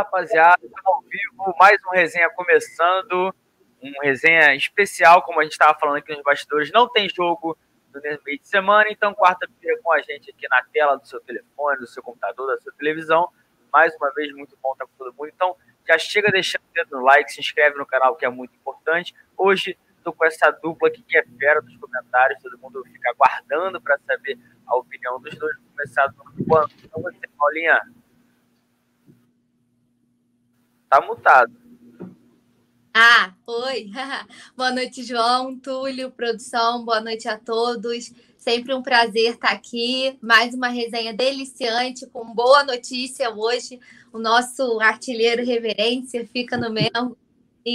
rapaziada, ao vivo, mais um resenha começando, um resenha especial, como a gente estava falando aqui nos bastidores, não tem jogo no meio de semana, então quarta-feira com a gente aqui na tela do seu telefone, do seu computador, da sua televisão, mais uma vez, muito bom estar com todo mundo, então já chega deixando o dedo no like, se inscreve no canal, que é muito importante, hoje estou com essa dupla aqui que é fera dos comentários, todo mundo fica aguardando para saber a opinião dos dois, começar do quanto, então você, Paulinha, Tá mutado. Ah, oi. boa noite, João, Túlio, produção, boa noite a todos. Sempre um prazer estar aqui. Mais uma resenha deliciante, com boa notícia hoje. O nosso artilheiro reverência fica no mesmo.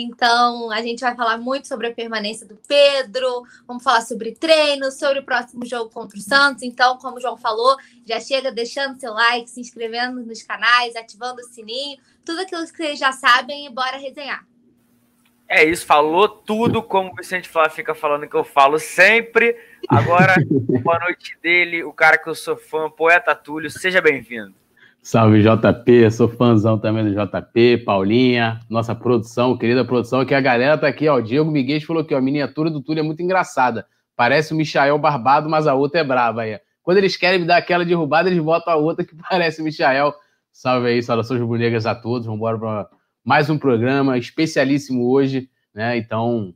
Então, a gente vai falar muito sobre a permanência do Pedro, vamos falar sobre treino, sobre o próximo jogo contra o Santos. Então, como o João falou, já chega deixando seu like, se inscrevendo nos canais, ativando o sininho, tudo aquilo que vocês já sabem e bora resenhar. É isso, falou tudo como o Vicente Flá fica falando que eu falo sempre. Agora, boa noite dele, o cara que eu sou fã, poeta Túlio, seja bem-vindo. Salve JP, sou fãzão também do JP, Paulinha, nossa produção, querida produção, que a galera tá aqui, ó. Diego Miguel falou que a miniatura do Túlio é muito engraçada. Parece o Michael Barbado, mas a outra é brava aí. Quando eles querem me dar aquela derrubada, eles botam a outra que parece o Michael. Salve aí, saudações bonegas a todos. Vamos embora para mais um programa especialíssimo hoje, né? Então,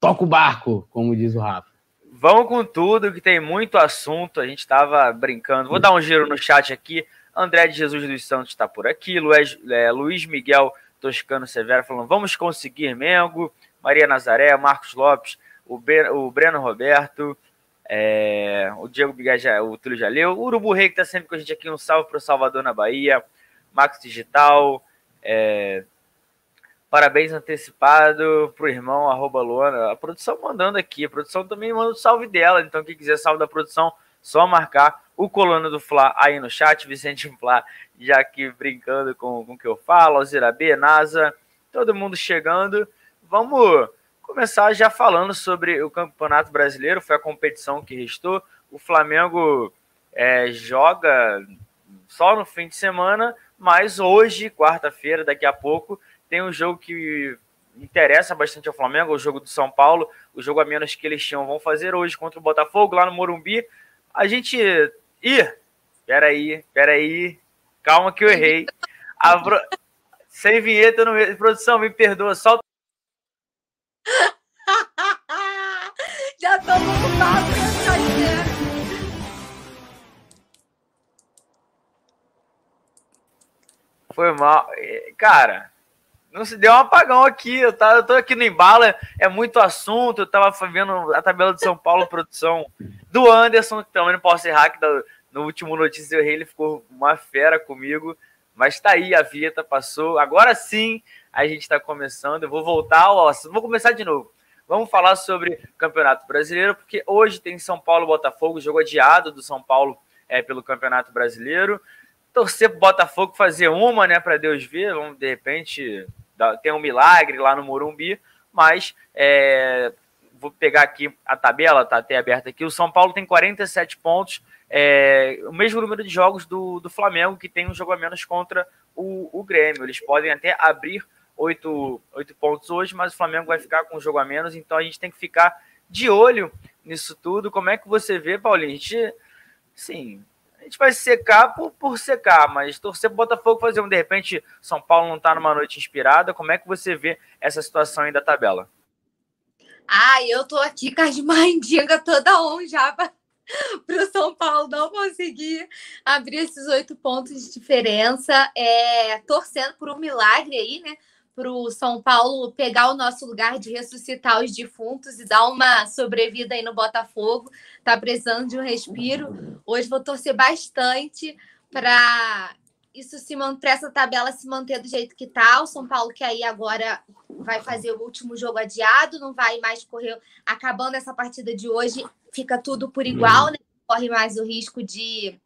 toca o barco, como diz o Rafa. Vamos com tudo, que tem muito assunto. A gente estava brincando. Vou dar um giro no chat aqui. André de Jesus dos Santos está por aqui. Luiz, é, Luiz Miguel Toscano Severo falando: vamos conseguir Mengo. Maria Nazaré, Marcos Lopes, o, o Breno Roberto, é, o Diego Bigaja, o Túlio já leu. O Urubu Rei, que está sempre com a gente aqui. Um salve para o Salvador na Bahia. Max Digital. É, parabéns antecipado para o irmão, arroba Luana. A produção mandando aqui. A produção também manda o salve dela. Então, quem quiser salve da produção, só marcar o Coluna do Fla aí no chat, Vicente Fla, já aqui brincando com, com o que eu falo, Alzira B, NASA, todo mundo chegando. Vamos começar já falando sobre o Campeonato Brasileiro, foi a competição que restou. O Flamengo é, joga só no fim de semana, mas hoje, quarta-feira, daqui a pouco, tem um jogo que interessa bastante ao Flamengo, o jogo do São Paulo, o jogo a menos que eles tinham vão fazer hoje contra o Botafogo, lá no Morumbi. A gente Ih, peraí, peraí. Calma que eu errei. Pro... Sem vinheta no meio. Produção, me perdoa. Solta. Já tô no papo, Foi mal. Cara, não se deu um apagão aqui. Eu, tá, eu tô aqui no embalo, é muito assunto. Eu tava vendo a tabela de São Paulo, produção do Anderson, que também não posso errar, que no último Notícia eu errei, ele ficou uma fera comigo. Mas tá aí, a vinheta passou. Agora sim, a gente está começando. Eu vou voltar ao assunto. Vou começar de novo. Vamos falar sobre Campeonato Brasileiro, porque hoje tem São Paulo Botafogo, jogo adiado do São Paulo é, pelo Campeonato Brasileiro. Torcer pro Botafogo fazer uma, né, para Deus ver. Vamos, de repente, tem um milagre lá no Morumbi. Mas é, vou pegar aqui a tabela, tá até aberta aqui. O São Paulo tem 47 pontos, é, o mesmo número de jogos do, do Flamengo, que tem um jogo a menos contra o, o Grêmio. Eles podem até abrir oito, oito pontos hoje, mas o Flamengo vai ficar com um jogo a menos, então a gente tem que ficar de olho nisso tudo. Como é que você vê, Paulinho? A gente, sim, a gente vai secar por, por secar, mas torcer para Botafogo fazer um, de repente, São Paulo não está numa noite inspirada. Como é que você vê essa situação aí da tabela? Ah, eu tô aqui com as mandingas toda on já para o São Paulo não conseguir abrir esses oito pontos de diferença, é, torcendo por um milagre aí, né? Para o São Paulo pegar o nosso lugar de ressuscitar os defuntos e dar uma sobrevida aí no Botafogo. Tá precisando de um respiro. Hoje vou torcer bastante para isso se manter, essa tabela se manter do jeito que tá. O São Paulo que aí agora vai fazer o último jogo adiado, não vai mais correr. Acabando essa partida de hoje, fica tudo por igual, né? Corre mais o risco de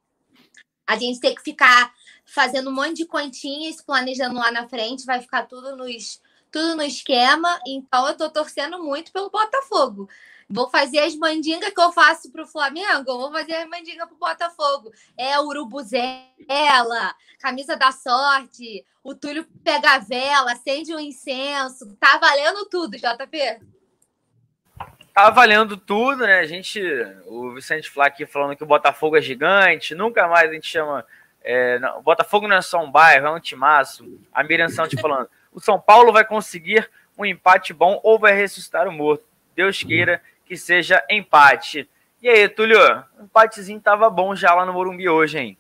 a gente ter que ficar fazendo um monte de continhas, planejando lá na frente, vai ficar tudo nos, tudo no esquema. Então eu tô torcendo muito pelo Botafogo. Vou fazer as mandingas que eu faço pro Flamengo, vou fazer as mandingas pro Botafogo. É urubuzela, camisa da sorte, o Túlio pega a vela, acende um incenso. Tá valendo tudo, JP. Tá valendo tudo, né? A gente, o Vicente Flá aqui falando que o Botafogo é gigante, nunca mais a gente chama. É, não, o Botafogo não é só um bairro, é um timaço. A Miriam Santos falando: o São Paulo vai conseguir um empate bom ou vai ressuscitar o morto. Deus queira que seja empate. E aí, Túlio, um empatezinho tava bom já lá no Morumbi hoje, hein?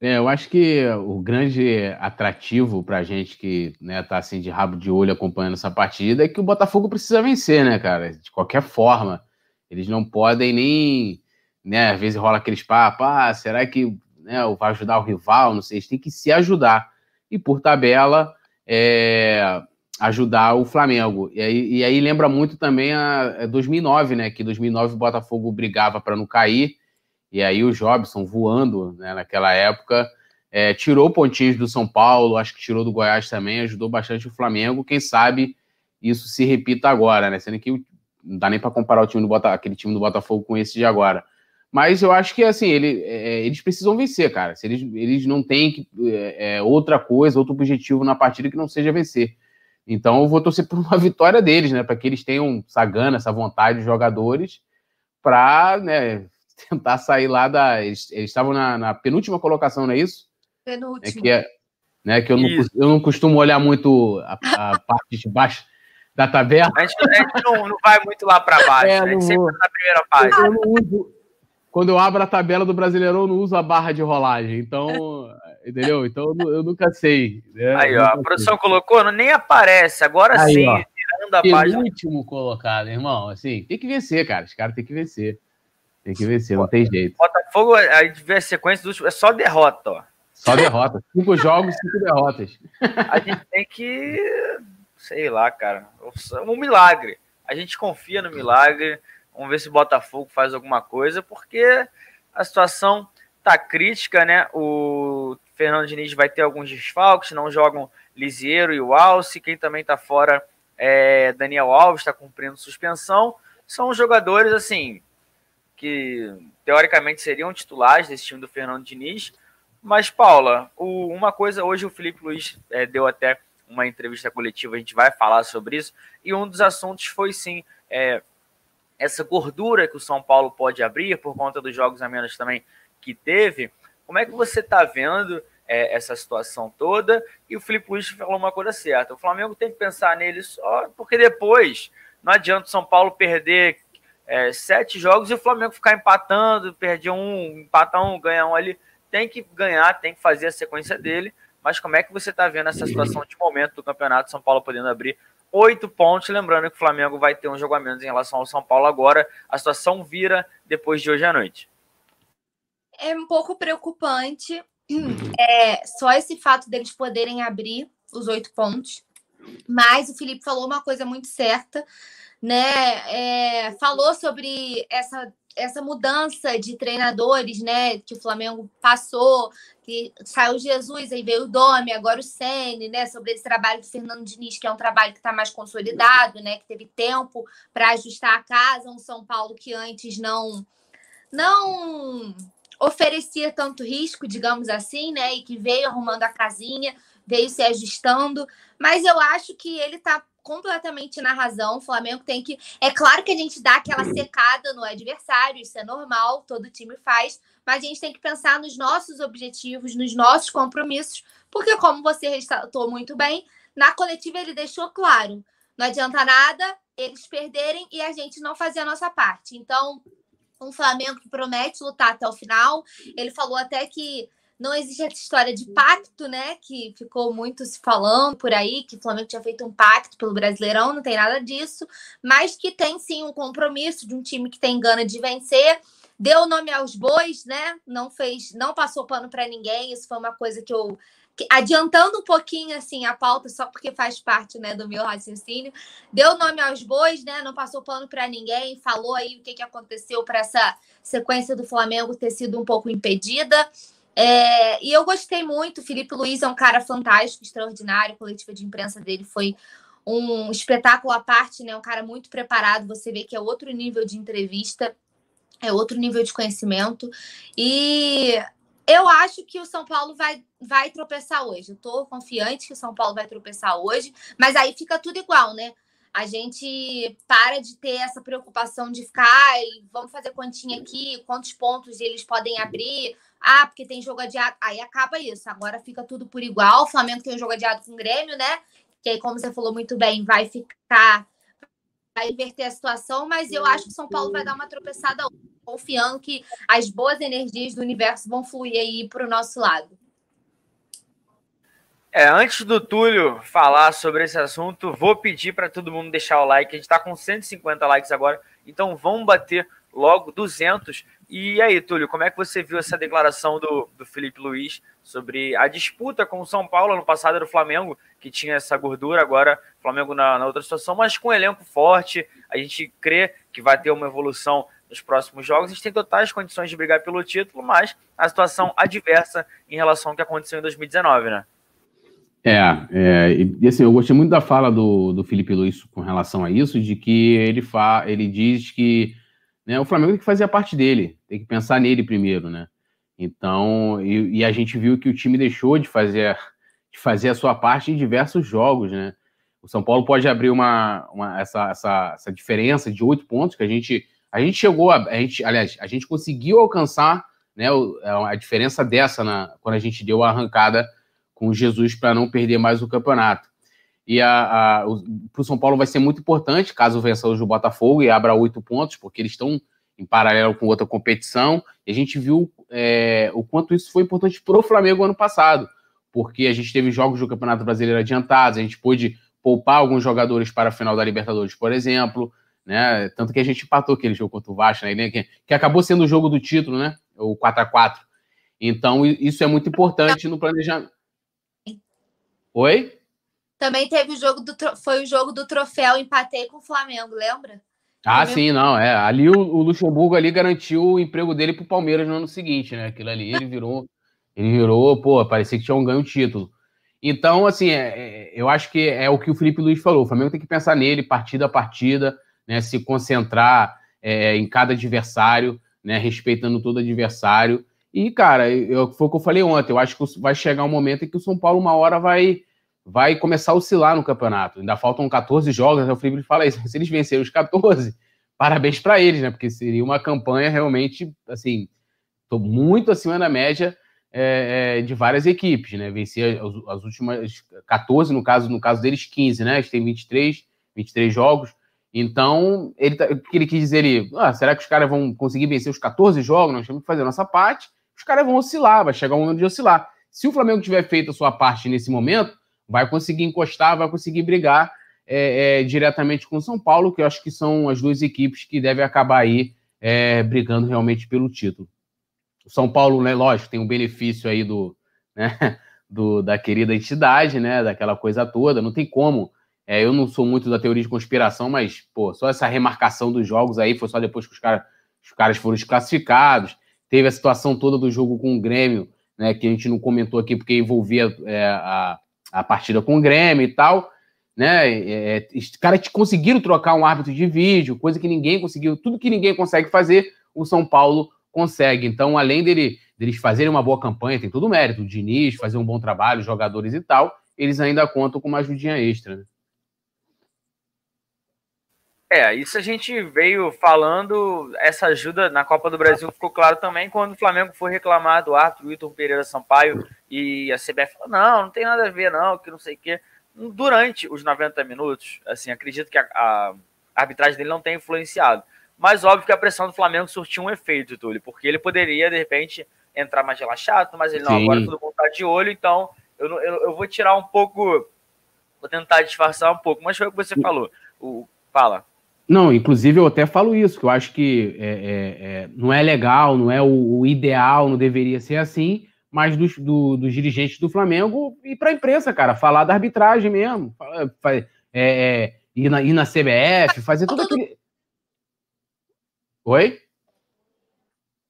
É, eu acho que o grande atrativo para a gente que né, tá assim de rabo de olho acompanhando essa partida é que o Botafogo precisa vencer, né, cara? De qualquer forma. Eles não podem nem, né, às vezes rola aqueles papos, ah, será que né, vai ajudar o rival? Não sei, eles têm que se ajudar. E por tabela, é, ajudar o Flamengo. E aí, e aí lembra muito também a, 2009, né? Que 2009 o Botafogo brigava para não cair. E aí o Jobson voando né, naquela época é, tirou pontinhos do São Paulo, acho que tirou do Goiás também, ajudou bastante o Flamengo. Quem sabe isso se repita agora, né? Sendo que não dá nem para comparar o time do Bota, aquele time do Botafogo com esse de agora. Mas eu acho que assim, ele, é, eles precisam vencer, cara. Se eles, eles não têm que, é, é outra coisa, outro objetivo na partida que não seja vencer. Então eu vou torcer por uma vitória deles, né? Para que eles tenham essa gana, essa vontade de jogadores para né, tentar sair lá da. Eles, eles estavam na, na, penúltima colocação, não é isso? Penúltima. É que, é, né, que eu, não, eu não costumo olhar muito a, a parte de baixo da tabela. A gente, a gente não, não, vai muito lá para baixo, é, né? a gente sempre tá na primeira página. Eu não uso, quando eu abro a tabela do Brasileirão, eu não uso a barra de rolagem. Então, entendeu? Então eu, nunca sei. Né? Aí, ó, a produção sei. colocou, nem aparece. Agora Aí, sim, ó, tirando a página. último colocado, irmão. Assim, tem que vencer, cara. Os caras têm que vencer. Tem que vencer, não tem jeito. Botafogo, aí tiver sequência do é só derrota, ó. Só derrota. Cinco jogos, cinco derrotas. A gente tem que, sei lá, cara, um milagre. A gente confia no milagre. Vamos ver se o Botafogo faz alguma coisa, porque a situação tá crítica, né? O Fernando Diniz vai ter alguns desfalques, não jogam Lisieiro e o Alce. Quem também está fora é Daniel Alves, está cumprindo suspensão. São jogadores, assim, que teoricamente seriam titulares desse time do Fernando Diniz. Mas, Paula, o, uma coisa, hoje o Felipe Luiz é, deu até uma entrevista coletiva, a gente vai falar sobre isso, e um dos assuntos foi sim é, essa gordura que o São Paulo pode abrir por conta dos jogos a menos também que teve. Como é que você está vendo é, essa situação toda? E o Felipe Luiz falou uma coisa certa: o Flamengo tem que pensar nele só, porque depois não adianta o São Paulo perder é, sete jogos e o Flamengo ficar empatando, perder um, empatar um, ganhar um ali. Tem que ganhar, tem que fazer a sequência dele. Mas como é que você está vendo essa situação de momento do campeonato? São Paulo podendo abrir oito pontos. Lembrando que o Flamengo vai ter um jogo a menos em relação ao São Paulo agora. A situação vira depois de hoje à noite é um pouco preocupante. É, só esse fato deles poderem abrir os oito pontos. Mas o Felipe falou uma coisa muito certa, né? É, falou sobre essa, essa mudança de treinadores, né? Que o Flamengo passou, que saiu Jesus, aí veio o Domi, agora o Sene, né? Sobre esse trabalho do Fernando Diniz, que é um trabalho que está mais consolidado, né? Que teve tempo para ajustar a casa, um São Paulo que antes não não oferecia tanto risco, digamos assim, né? E que veio arrumando a casinha, veio se ajustando. Mas eu acho que ele está completamente na razão. O Flamengo tem que. É claro que a gente dá aquela secada no adversário, isso é normal, todo time faz, mas a gente tem que pensar nos nossos objetivos, nos nossos compromissos, porque, como você ressaltou muito bem, na coletiva ele deixou claro: não adianta nada eles perderem e a gente não fazer a nossa parte. Então, um Flamengo que promete lutar até o final. Ele falou até que não existe essa história de pacto, né? Que ficou muito se falando por aí, que o Flamengo tinha feito um pacto pelo Brasileirão, não tem nada disso, mas que tem sim um compromisso de um time que tem gana de vencer. Deu nome aos bois, né? Não fez, não passou pano para ninguém. Isso foi uma coisa que eu adiantando um pouquinho assim a pauta, só porque faz parte né, do meu raciocínio, deu nome aos bois, né? Não passou pano para ninguém, falou aí o que, que aconteceu para essa sequência do Flamengo ter sido um pouco impedida. É, e eu gostei muito. Felipe Luiz é um cara fantástico, extraordinário. A coletiva de imprensa dele foi um espetáculo à parte, né? Um cara muito preparado, você vê que é outro nível de entrevista, é outro nível de conhecimento. E eu acho que o São Paulo vai, vai tropeçar hoje. Eu tô confiante que o São Paulo vai tropeçar hoje, mas aí fica tudo igual, né? A gente para de ter essa preocupação de ficar e vamos fazer continha aqui, quantos pontos eles podem abrir. Ah, porque tem jogo adiado. Aí acaba isso. Agora fica tudo por igual. O Flamengo tem um jogo adiado com o Grêmio, né? Que aí, como você falou muito bem, vai ficar. Vai inverter a situação, mas eu acho que São Paulo vai dar uma tropeçada confiando que as boas energias do universo vão fluir aí para o nosso lado. É, antes do Túlio falar sobre esse assunto, vou pedir para todo mundo deixar o like. A gente está com 150 likes agora, então vamos bater logo 200. E aí, Túlio, como é que você viu essa declaração do, do Felipe Luiz sobre a disputa com o São Paulo? No passado era o Flamengo que tinha essa gordura, agora o Flamengo na, na outra situação, mas com um elenco forte, a gente crê que vai ter uma evolução nos próximos jogos. A gente tem totais condições de brigar pelo título, mas a situação adversa em relação ao que aconteceu em 2019, né? É, é, e assim, eu gostei muito da fala do, do Felipe Luiz com relação a isso, de que ele, fa, ele diz que né, o Flamengo tem que fazer a parte dele, tem que pensar nele primeiro, né? Então, e, e, a gente viu que o time deixou de fazer, de fazer a sua parte em diversos jogos, né? O São Paulo pode abrir uma, uma essa, essa, essa diferença de oito pontos que a gente a gente chegou a, a gente, aliás, a gente conseguiu alcançar né, a diferença dessa na, quando a gente deu a arrancada com Jesus para não perder mais o campeonato. E para o São Paulo vai ser muito importante caso vença hoje o Botafogo e abra oito pontos, porque eles estão em paralelo com outra competição. E a gente viu é, o quanto isso foi importante para o Flamengo ano passado, porque a gente teve jogos do Campeonato Brasileiro adiantados, a gente pôde poupar alguns jogadores para a final da Libertadores, por exemplo. Né? Tanto que a gente empatou aquele jogo contra o Vasco, né? que, que acabou sendo o jogo do título, né? O 4 a 4 Então, isso é muito importante no planejamento. Oi? Também teve o jogo do foi o jogo do troféu, empatei com o Flamengo, lembra? Ah, sim, não, é. Ali o, o, Luxemburgo ali garantiu o emprego dele pro Palmeiras no ano seguinte, né? Aquilo ali, ele virou, ele virou, pô, parecia que tinha um ganho título. Então, assim, é, é, eu acho que é o que o Felipe Luiz falou. O Flamengo tem que pensar nele, partida a partida, né? Se concentrar é, em cada adversário, né? Respeitando todo adversário. E, cara, eu, foi o que eu falei ontem. Eu acho que vai chegar um momento em que o São Paulo, uma hora, vai vai começar a oscilar no campeonato. Ainda faltam 14 jogos, o Felipe fala isso. Se eles vencerem os 14, parabéns para eles, né? Porque seria uma campanha realmente, assim, tô muito acima da média é, é, de várias equipes, né? Vencer as, as, últimas 14, no caso, no caso deles, 15, né? Eles têm 23, 23 jogos. Então, ele tá, o que ele quis dizer ali? Ah, será que os caras vão conseguir vencer os 14 jogos? Nós temos que fazer a nossa parte. Os caras vão oscilar, vai chegar um momento de oscilar. Se o Flamengo tiver feito a sua parte nesse momento, vai conseguir encostar, vai conseguir brigar é, é, diretamente com o São Paulo, que eu acho que são as duas equipes que devem acabar aí é, brigando realmente pelo título. O São Paulo, né, lógico, tem o um benefício aí do, né, do, da querida entidade, né, daquela coisa toda, não tem como. É, eu não sou muito da teoria de conspiração, mas, pô, só essa remarcação dos jogos aí foi só depois que os, cara, os caras foram desclassificados. Teve a situação toda do jogo com o Grêmio, né, que a gente não comentou aqui porque envolvia é, a, a partida com o Grêmio e tal, né? É, é, os caras conseguiram trocar um árbitro de vídeo, coisa que ninguém conseguiu, tudo que ninguém consegue fazer, o São Paulo consegue. Então, além dele, deles fazerem uma boa campanha, tem todo o mérito, o Diniz fazer um bom trabalho, jogadores e tal, eles ainda contam com uma ajudinha extra. Né? É, isso a gente veio falando, essa ajuda na Copa do Brasil ficou claro também quando o Flamengo foi reclamar do árbitro Wilton Pereira Sampaio e a CBF falou, não, não tem nada a ver não, que não sei o quê. Durante os 90 minutos, assim, acredito que a, a arbitragem dele não tenha influenciado. Mas óbvio que a pressão do Flamengo surtiu um efeito, Túlio, porque ele poderia, de repente, entrar mais relaxado, mas ele não, Sim. agora todo mundo tá de olho, então eu, eu, eu vou tirar um pouco, vou tentar disfarçar um pouco, mas foi o que você falou. O, fala. Não, inclusive eu até falo isso, que eu acho que é, é, é, não é legal, não é o, o, ideal, não deveria ser assim, mas dos, do, dos dirigentes do Flamengo e para a imprensa, cara, falar da arbitragem mesmo, é, é, ir, na, ir na CBF, fazer tudo aquilo. Oi?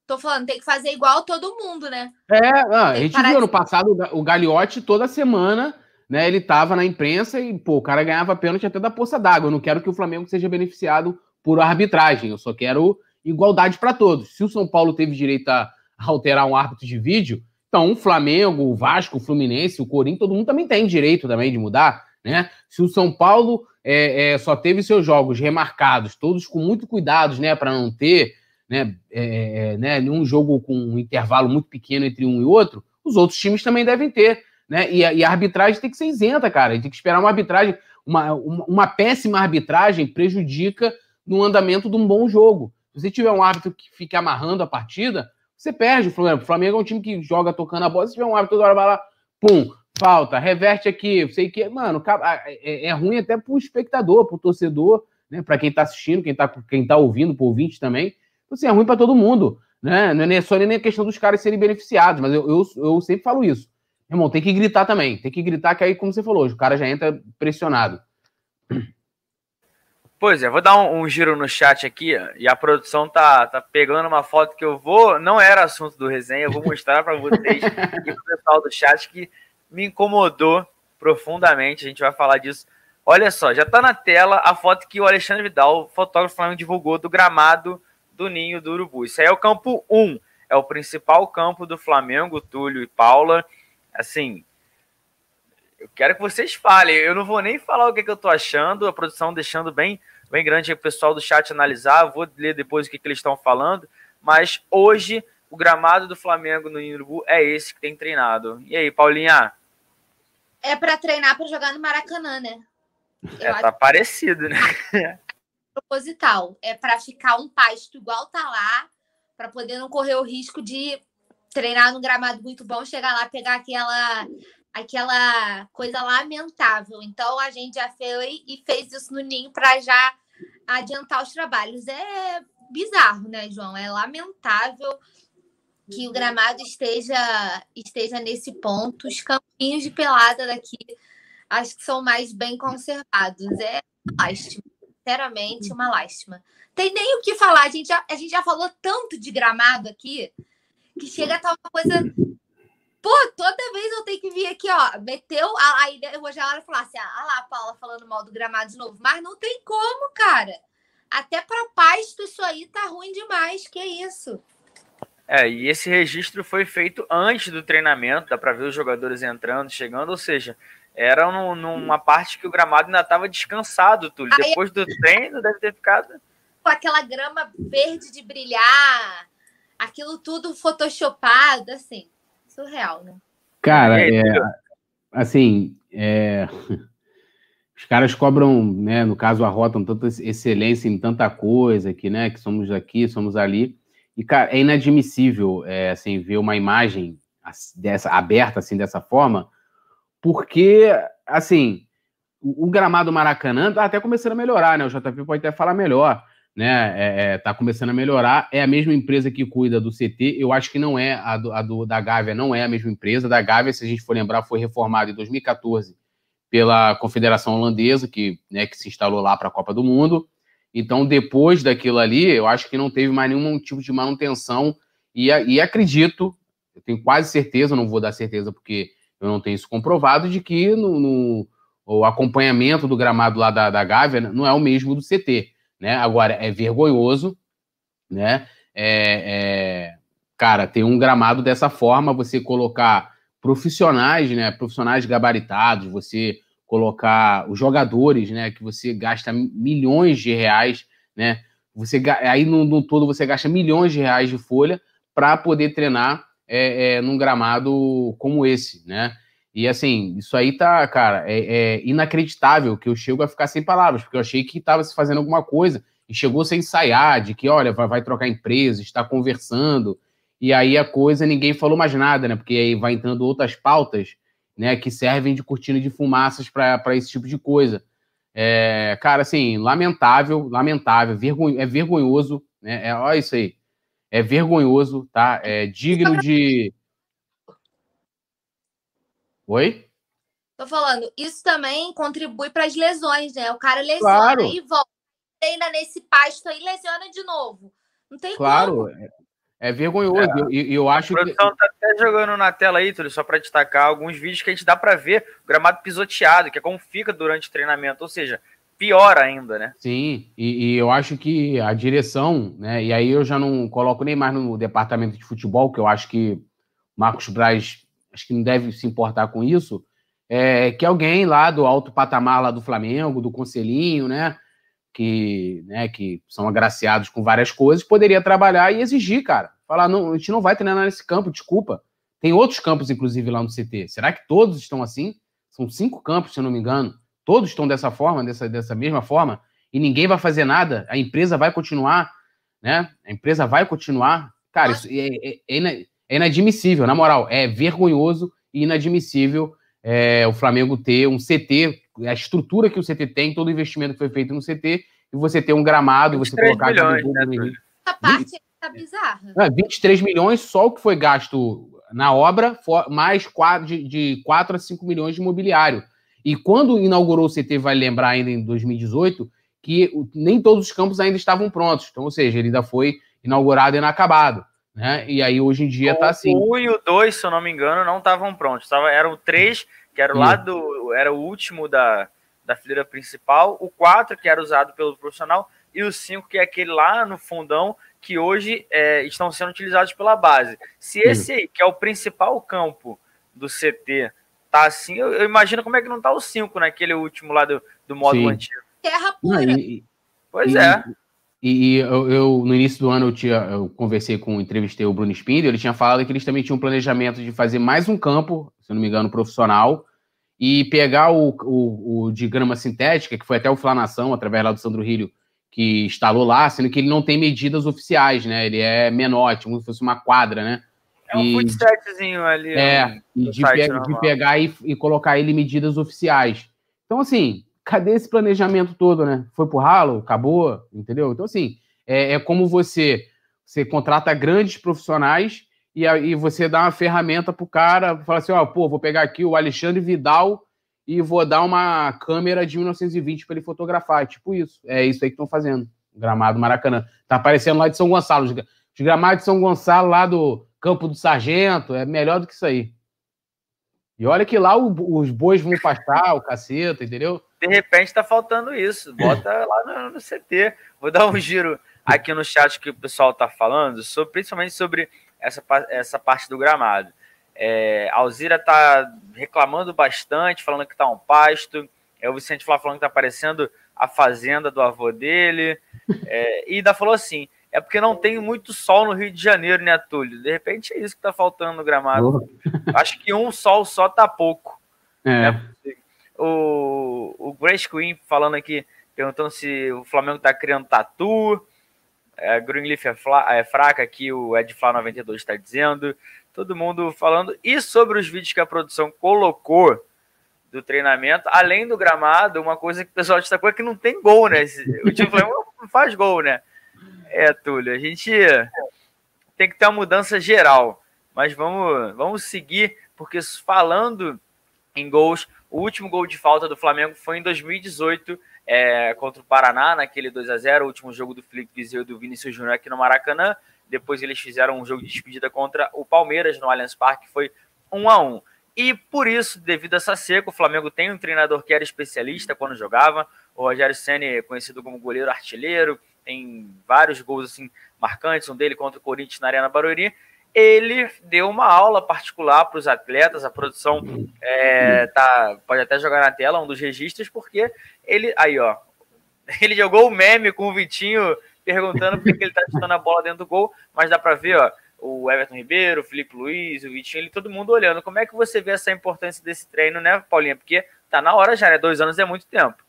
Tô falando, tem que fazer igual todo mundo, né? É, não, a gente viu ano passado o Gagliotti toda semana né, ele estava na imprensa e, pô, o cara ganhava pênalti até da poça d'água. Eu não quero que o Flamengo seja beneficiado por arbitragem, eu só quero igualdade para todos. Se o São Paulo teve direito a alterar um árbitro de vídeo, então o Flamengo, o Vasco, o Fluminense, o Corinthians, todo mundo também tem direito também de mudar, né? Se o São Paulo é, é, só teve seus jogos remarcados, todos com muito cuidados, né, para não ter, né, é, é, né, um jogo com um intervalo muito pequeno entre um e outro, os outros times também devem ter, né? E a, e a arbitragem tem que ser isenta, cara. Tem que esperar uma arbitragem, uma, uma, uma péssima arbitragem prejudica no andamento de um bom jogo. Se você tiver um árbitro que fique amarrando a partida, você perde o Flamengo. O Flamengo é um time que joga tocando a bola. Se tiver um árbitro toda hora vai lá, pum, falta, reverte aqui, sei que. Mano, é, é ruim até pro espectador, pro torcedor, né? Para quem tá assistindo, quem tá, quem tá ouvindo, pro ouvinte também. Então, assim, é ruim para todo mundo. Né? Não é só nem a questão dos caras serem beneficiados, mas eu, eu, eu sempre falo isso. Irmão, tem que gritar também. Tem que gritar, que aí, como você falou, o cara já entra pressionado. Pois é, vou dar um, um, giro no chat aqui e a produção tá, tá pegando uma foto que eu vou. Não era assunto do resenha, eu vou mostrar para vocês e pro pessoal do chat que me incomodou profundamente. A gente vai falar disso. Olha só, já tá na tela a foto que o Alexandre Vidal, o fotógrafo Flamengo, divulgou do gramado do Ninho do Urubu. Isso aí é o campo 1, é o principal campo do Flamengo, Túlio e Paula. Assim, eu quero que vocês falem. Eu não vou nem falar o que, que eu tô achando, a produção deixando bem, bem grande o pessoal do chat analisar. Eu vou ler depois o que, que eles estão falando. Mas hoje, o gramado do Flamengo no Urubu é esse que tem treinado. E aí, Paulinha? É para treinar para jogar no Maracanã, né? Eu é, tá parecido, né? proposital. É para ficar um pasto igual tá lá, para poder não correr o risco de treinar num gramado muito bom, chegar lá, pegar aquela aquela coisa lamentável. Então a gente já foi e fez isso no ninho para já adiantar os trabalhos. É bizarro, né, João? É lamentável que o gramado esteja esteja nesse ponto. Os campinhos de pelada daqui acho que são mais bem conservados. É lástima, sinceramente, uma lástima. Tem nem o que falar. A gente já, a gente já falou tanto de gramado aqui que chega a estar uma coisa Pô, toda vez eu tenho que vir aqui, ó. Meteu. Aí hoje a hora falar assim: ah lá, a Paula falando mal do gramado de novo. Mas não tem como, cara. Até para pasto isso aí tá ruim demais. Que isso? É, e esse registro foi feito antes do treinamento, dá para ver os jogadores entrando, chegando, ou seja, era num, numa parte que o gramado ainda estava descansado, Túlio. Depois do treino, deve ter ficado. Com aquela grama verde de brilhar, aquilo tudo photoshopado, assim surreal, né? Cara, é, assim, é, os caras cobram, né, no caso, arrotam tanta excelência em tanta coisa que, né, que somos aqui, somos ali. E, cara, é inadmissível, é, assim, ver uma imagem dessa, aberta, assim, dessa forma, porque, assim, o, o gramado Maracanã tá até começando a melhorar, né? O JP pode até falar melhor né? É, é, tá começando a melhorar. É a mesma empresa que cuida do CT. Eu acho que não é a, do, a do, da Gávea, não é a mesma empresa. Da Gávea, se a gente for lembrar, foi reformada em 2014 pela Confederação Holandesa, que, né, que se instalou lá para a Copa do Mundo. Então, depois daquilo ali, eu acho que não teve mais nenhum tipo de manutenção. E, e acredito, eu tenho quase certeza, não vou dar certeza porque eu não tenho isso comprovado, de que no, no o acompanhamento do gramado lá da, da Gávea não é o mesmo do CT. Né? Agora, é vergonhoso, né? É, é, cara, ter um gramado dessa forma, você colocar profissionais, né? Profissionais gabaritados, você colocar os jogadores, né? Que você gasta milhões de reais, né? Você, aí no, no todo você gasta milhões de reais de folha para poder treinar é, é, num gramado como esse, né? E assim, isso aí tá, cara, é, é, inacreditável que eu chego a ficar sem palavras, porque eu achei que estava se fazendo alguma coisa e chegou sem ensaiar, de que, olha, vai, vai trocar empresa, está conversando, e aí a coisa, ninguém falou mais nada, né? Porque aí vai entrando outras pautas, né, que servem de cortina de fumaças para esse tipo de coisa. É, cara, assim, lamentável, lamentável, vergonho, é vergonhoso, né? É, olha isso aí. É vergonhoso, tá? É digno de Oi? Tô falando, isso também contribui para as lesões, né? O cara lesiona claro. e volta, treina nesse pasto aí, lesiona de novo. Não tem claro. como. É vergonhoso. É. Eu, eu acho a produção que... tá até jogando na tela aí, Túlio, só para destacar alguns vídeos que a gente dá para ver o gramado pisoteado, que é como fica durante o treinamento. Ou seja, pior ainda, né? Sim, e, e, eu acho que a direção, né? E aí eu já não coloco nem mais no departamento de futebol, que eu acho que Marcos Braz acho que não deve se importar com isso. É, que alguém lá do alto patamar lá do Flamengo, do Conselhinho, né? Que, né, que são agraciados com várias coisas, poderia trabalhar e exigir, cara. Falar, não, a gente não vai treinar nesse campo, desculpa. Tem outros campos, inclusive, lá no CT. Será que todos estão assim? São cinco campos, se eu não me engano. Todos estão dessa forma, dessa, dessa mesma forma, e ninguém vai fazer nada, a empresa vai continuar, né? A empresa vai continuar. Cara, isso é, é, é, é inadmissível, na moral, é vergonhoso e inadmissível é, o Flamengo ter um CT, a estrutura que o CT tem, todo o investimento que foi feito no CT, e você ter um gramado, você colocar milhões, né, Essa parte tá bizarra. É, 23 milhões só o que foi gasto na obra, mais 4, de, de 4 a 5 milhões de imobiliário. E quando inaugurou o CT, vai lembrar ainda em 2018, que nem todos os campos ainda estavam prontos. Então, ou seja, ele ainda foi inaugurado e inacabado. Né? E aí hoje em dia está assim. O 1 e o 2, se eu não me engano, não estavam prontos. Tava, eram o 3, que era o lado, era o último da, da fileira principal, o 4, que era usado pelo profissional, e o 5, que é aquele lá no fundão, que hoje é, estão sendo utilizados pela base. Se esse aí, que é o principal campo do CT, tá assim, eu, eu, imagino como é que não tá o 5 naquele último lá do, do modo Sim. antigo. Terra pura. e, pois e, é. E, e eu, eu, no início do ano, eu, tinha, eu conversei com, entrevistei o Bruno Spindel, ele tinha falado que eles também tinham um planejamento de fazer mais um campo, se não me engano, profissional, e pegar o, o, o de grama sintética, que foi até o Flanação, através lá do Sandro Rilho, que instalou lá, sendo que ele não tem medidas oficiais, né? Ele é menor, como se fosse uma quadra, né? É um footsetzinho ali. É, e de, pe de, pegar e, e, colocar ele medidas oficiais. Então, assim, cadê esse planejamento todo, né? Foi pro ralo, acabou, entendeu? Então, assim, é, é como você, você contrata grandes profissionais e aí você dá uma ferramenta pro cara, fala assim, ó, pô, vou pegar aqui o Alexandre Vidal e vou dar uma câmera de 1920 para ele fotografar. Tipo isso. É isso aí que estão fazendo. Gramado Maracanã. Tá aparecendo lá de São Gonçalo. Os gramados de São Gonçalo lá do Campo do Sargento, é melhor do que isso aí. E olha que lá os bois vão pastar, o caceta, entendeu? De repente tá faltando isso. Bota lá no, no, CT. Vou dar um giro aqui no chat que o pessoal tá falando, sobre, principalmente sobre essa, essa parte do gramado. É, a Alzira tá reclamando bastante, falando que tá um pasto. É, o Vicente Flá falando que tá parecendo a fazenda do avô dele. É, e ainda falou assim: é porque não tem muito sol no Rio de Janeiro, né, Túlio? De repente é isso que tá faltando no gramado. Acho que um sol só tá pouco. É. Né? O, o Grace Queen falando aqui, perguntando se o Flamengo tá criando tatu. É, Greenleaf é, é fraca aqui, o Ed Flá 92 está dizendo. Todo mundo falando. E sobre os vídeos que a produção colocou do treinamento, além do gramado, uma coisa que o pessoal destacou é que não tem gol, né? O time Flamengo não faz gol, né? É, Túlio, a gente tem que ter uma mudança geral. Mas vamos, vamos seguir, porque falando em gols, o último gol de falta do Flamengo foi em 2018 é, contra o Paraná, naquele 2 a 0 o último jogo do Felipe Viseu e do Vinícius Júnior aqui no Maracanã. Depois eles fizeram um jogo de despedida contra o Palmeiras no Allianz Parque, foi 1 a 1 E por isso, devido a essa seca, o Flamengo tem um treinador que era especialista quando jogava. O Rogério Senna, conhecido como goleiro artilheiro, tem vários gols assim marcantes, um dele contra o Corinthians na Arena Barueri. Ele deu uma aula particular para os atletas, a produção é, tá, pode até jogar na tela um dos registros, porque ele. Aí, ó. Ele jogou o meme com o Vitinho perguntando por que ele está chutando a bola dentro do gol, mas dá para ver, ó, o Everton Ribeiro, o Felipe Luiz, o Vitinho, ele, todo mundo olhando. Como é que você vê essa importância desse treino, né, Paulinha? Porque tá na hora já, né? Dois anos é muito tempo.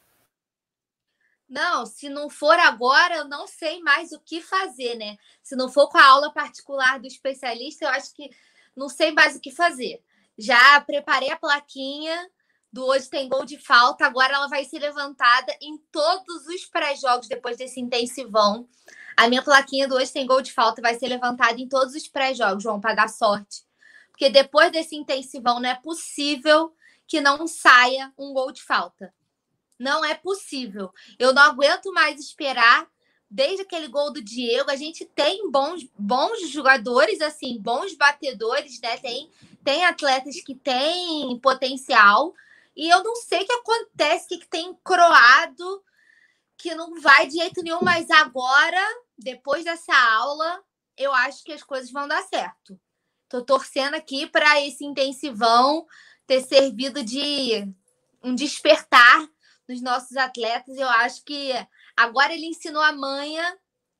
Não, se não for agora, eu não sei mais o que fazer, né? Se não for com a aula particular do especialista, eu acho que não sei mais o que fazer. Já preparei a plaquinha do hoje tem gol de falta, agora ela vai ser levantada em todos os pré-jogos depois desse intensivão. A minha plaquinha do hoje tem gol de falta vai ser levantada em todos os pré-jogos, João, para dar sorte. Porque depois desse intensivão não é possível que não saia um gol de falta. Não é possível. Eu não aguento mais esperar desde aquele gol do Diego, a gente tem bons, bons jogadores, assim, bons batedores, né? Tem, tem atletas que têm potencial. E eu não sei o que acontece, o que, que tem croado, que não vai de jeito nenhum, mas agora, depois dessa aula, eu acho que as coisas vão dar certo. Tô torcendo aqui para esse intensivão ter servido de um despertar nos nossos atletas. Eu acho que agora ele ensinou a manha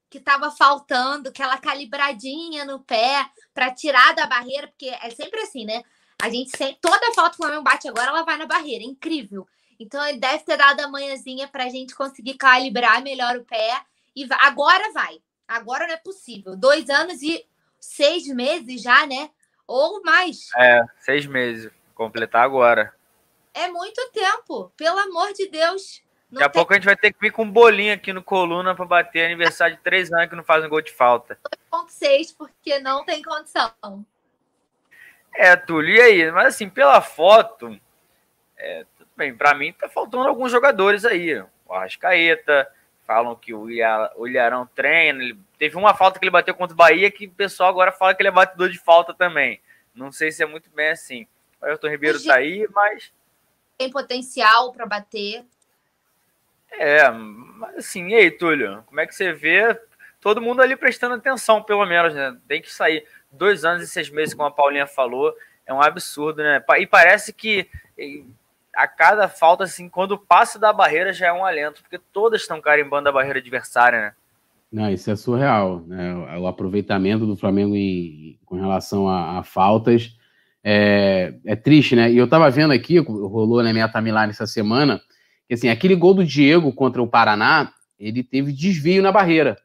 que estava faltando, aquela calibradinha no pé para tirar da barreira, porque é sempre assim, né? A gente sempre, toda falta que o Flamengo bate agora, ela vai na barreira, é incrível. Então ele deve ter dado a manhãzinha para a gente conseguir calibrar melhor o pé e agora vai. Agora não é possível. Dois anos e seis meses já, né? Ou mais. É, seis meses. Completar agora. É muito tempo, pelo amor de Deus. Não Daqui a tem... pouco a gente vai ter que vir com um bolinho aqui no coluna para bater aniversário de três anos que não faz um gol de falta. 2,6, porque não tem condição. É, Túlio, e aí? Mas assim, pela foto, é, tudo bem, para mim tá faltando alguns jogadores aí. O Arrascaeta, falam que o, Ilharão treina. Ele, teve uma falta que ele bateu contra o Bahia que o pessoal agora fala que ele é batedor de falta também. Não sei se é muito bem assim. O Ayrton Ribeiro tá aí, mas. Tem potencial para bater. É, mas assim, e aí, Túlio? Como é que você vê todo mundo ali prestando atenção, pelo menos, né? Tem que sair. Dois anos e seis meses, como a Paulinha falou, é um absurdo, né? E parece que a cada falta, assim, quando passa da barreira já é um alento, porque todas estão carimbando a barreira adversária, né? Não, isso é surreal, né? O aproveitamento do Flamengo em, com relação a, a faltas é, é, triste, né? E eu tava vendo aqui, rolou na minha timeline essa semana, que assim, aquele gol do Diego contra o Paraná, ele teve desvio na barreira.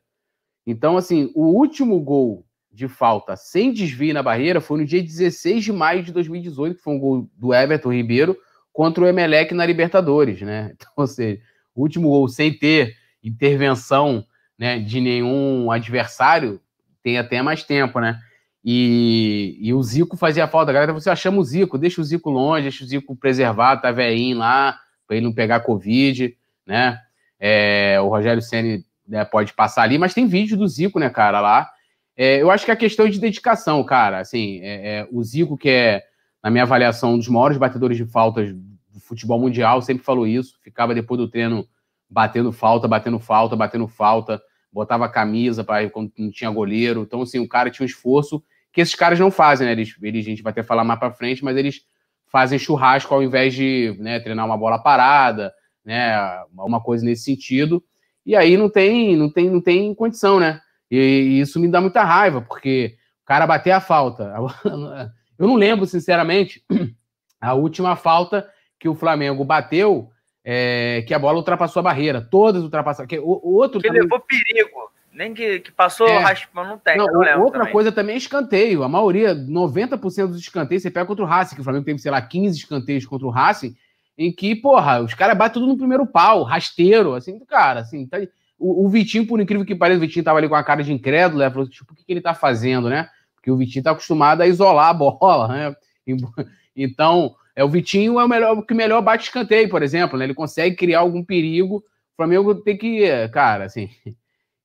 Então, assim, o último gol de falta sem desvio na barreira foi no dia 16 de maio de 2018, que foi um gol do Everton Ribeiro, contra o Emelec na Libertadores, né? Então, ou seja, o último gol sem ter intervenção né, de nenhum adversário tem até mais tempo, né? E, e o Zico fazia falta. A galera, você chama o Zico, deixa o Zico longe, deixa o Zico preservado, tá velhinho lá, para ele não pegar Covid, né? É, o Rogério Senni né, pode passar ali, mas tem vídeo do Zico, né, cara, lá. É, eu acho que é questão de dedicação, cara. Assim, é, é o Zico, que é na minha avaliação, um dos maiores batedores de faltas do futebol mundial, sempre falou isso, ficava depois do treino batendo falta, batendo falta, batendo falta, botava camisa para quando não tinha goleiro. Então, assim, o cara tinha um esforço que esses caras não fazem, né? Eles, eles a gente vai até falar mais para frente, mas eles fazem churrasco ao invés de né, treinar uma bola parada, né? Uma coisa nesse sentido. E aí não tem, não tem, não tem condição, né? E, e isso me dá muita raiva, porque o cara bater a falta. Eu não lembro, sinceramente, a última falta que o Flamengo bateu, é, que a bola ultrapassou a barreira. Todas ultrapassaram. Que, o, o outro que também... levou perigo. Nem que, que passou é. raspão, não tem. Não, não outra também. coisa também é escanteio. A maioria, 90% dos escanteios, você pega contra o Racing, que o Flamengo teve, sei lá, 15 escanteios contra o Racing, em que, porra, os caras batem tudo no primeiro pau, rasteiro, assim, cara, assim, tá... o, o, Vitinho, por incrível que pareça, o Vitinho tava ali com a cara de incrédulo, né? Falou, tipo, o que, que ele tá fazendo, né? Porque o Vitinho está acostumado a isolar a bola, né? Então, é, o Vitinho é o melhor o que melhor bate escanteio, por exemplo, né? Ele consegue criar algum perigo. O Flamengo tem que, cara, assim,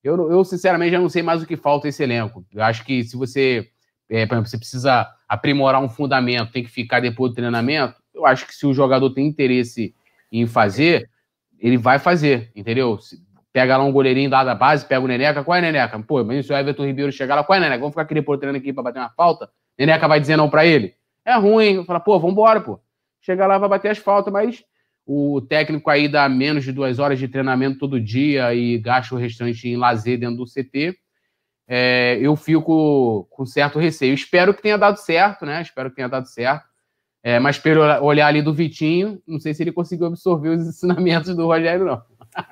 eu, eu sinceramente já não sei mais o que falta esse elenco. Eu acho que se você, é, por exemplo, você precisa aprimorar um fundamento, tem que ficar depois do treinamento, eu acho que se o jogador tem interesse em fazer, ele vai fazer, entendeu? pega lá um goleirinho da base, pega o Neneca, qual é Neneca? Pô, mas se o Everton Ribeiro chegar lá, qual é Neneca? Vamos ficar aqui depois treinando aqui pra bater uma falta? Neneca vai dizer não pra ele? É ruim, fala, pô, vambora, pô. Chega lá, vai bater as faltas, mas o técnico aí dá menos de duas horas de treinamento todo dia e gasta o restante em lazer dentro do CT. É, eu fico com certo receio. Espero que tenha dado certo, né? Espero que tenha dado certo. É, mas pelo olhar ali do Vitinho, não sei se ele conseguiu absorver os ensinamentos do Rogério, não.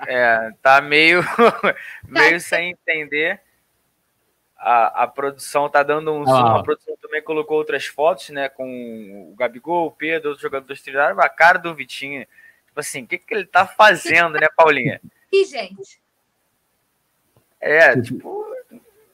É, tá meio, meio sem entender. A, a produção tá dando um zoom. Ah. A produção também colocou outras fotos, né? Com o Gabigol, o Pedro, outros jogadores trilharam a cara do Vitinho. Tipo assim, o que, que ele tá fazendo, né, Paulinha? E, gente? É, tipo,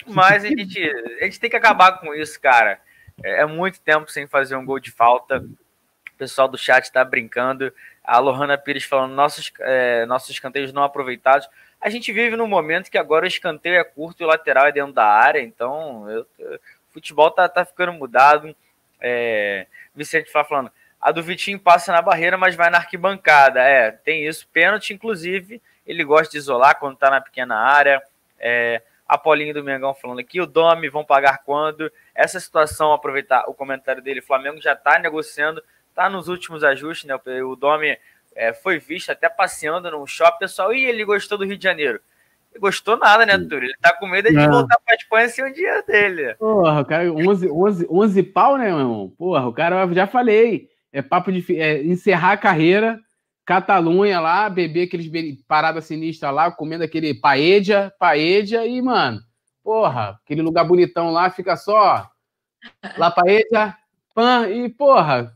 mas a gente, a gente tem que acabar com isso, cara. É, é muito tempo sem fazer um gol de falta. O pessoal do chat tá brincando. A Lohana Pires falando nossos, é, nossos escanteios não aproveitados. a gente vive num momento que agora o escanteio é curto e o lateral é dentro da área, então eu, o futebol tá, tá ficando mudado. É, Vicente fala falando, a do Vitinho passa na barreira, mas vai na arquibancada. É, tem isso. Pênalti, inclusive, ele gosta de isolar quando tá na pequena área. É, a Paulinha do Mengão falando aqui, o Domi vão pagar quando? Essa situação, aproveitar o comentário dele, o Flamengo já está negociando, está nos últimos ajustes, né? O Domi é, foi visto até passeando no shopping, pessoal, e ele gostou do Rio de Janeiro. Ele gostou nada, né, Túlio? Ele tá com medo de Não. voltar pra Espanha sem um dia dele. Porra, o cara, 11, 11, 11 pau, né, meu irmão? Porra, o cara, já falei, é papo de é, encerrar a carreira Catalunha lá, beber aqueles paradas sinistras lá, comendo aquele paedia, paedia e, mano, porra, aquele lugar bonitão lá, fica só lá paedia, pan e, porra,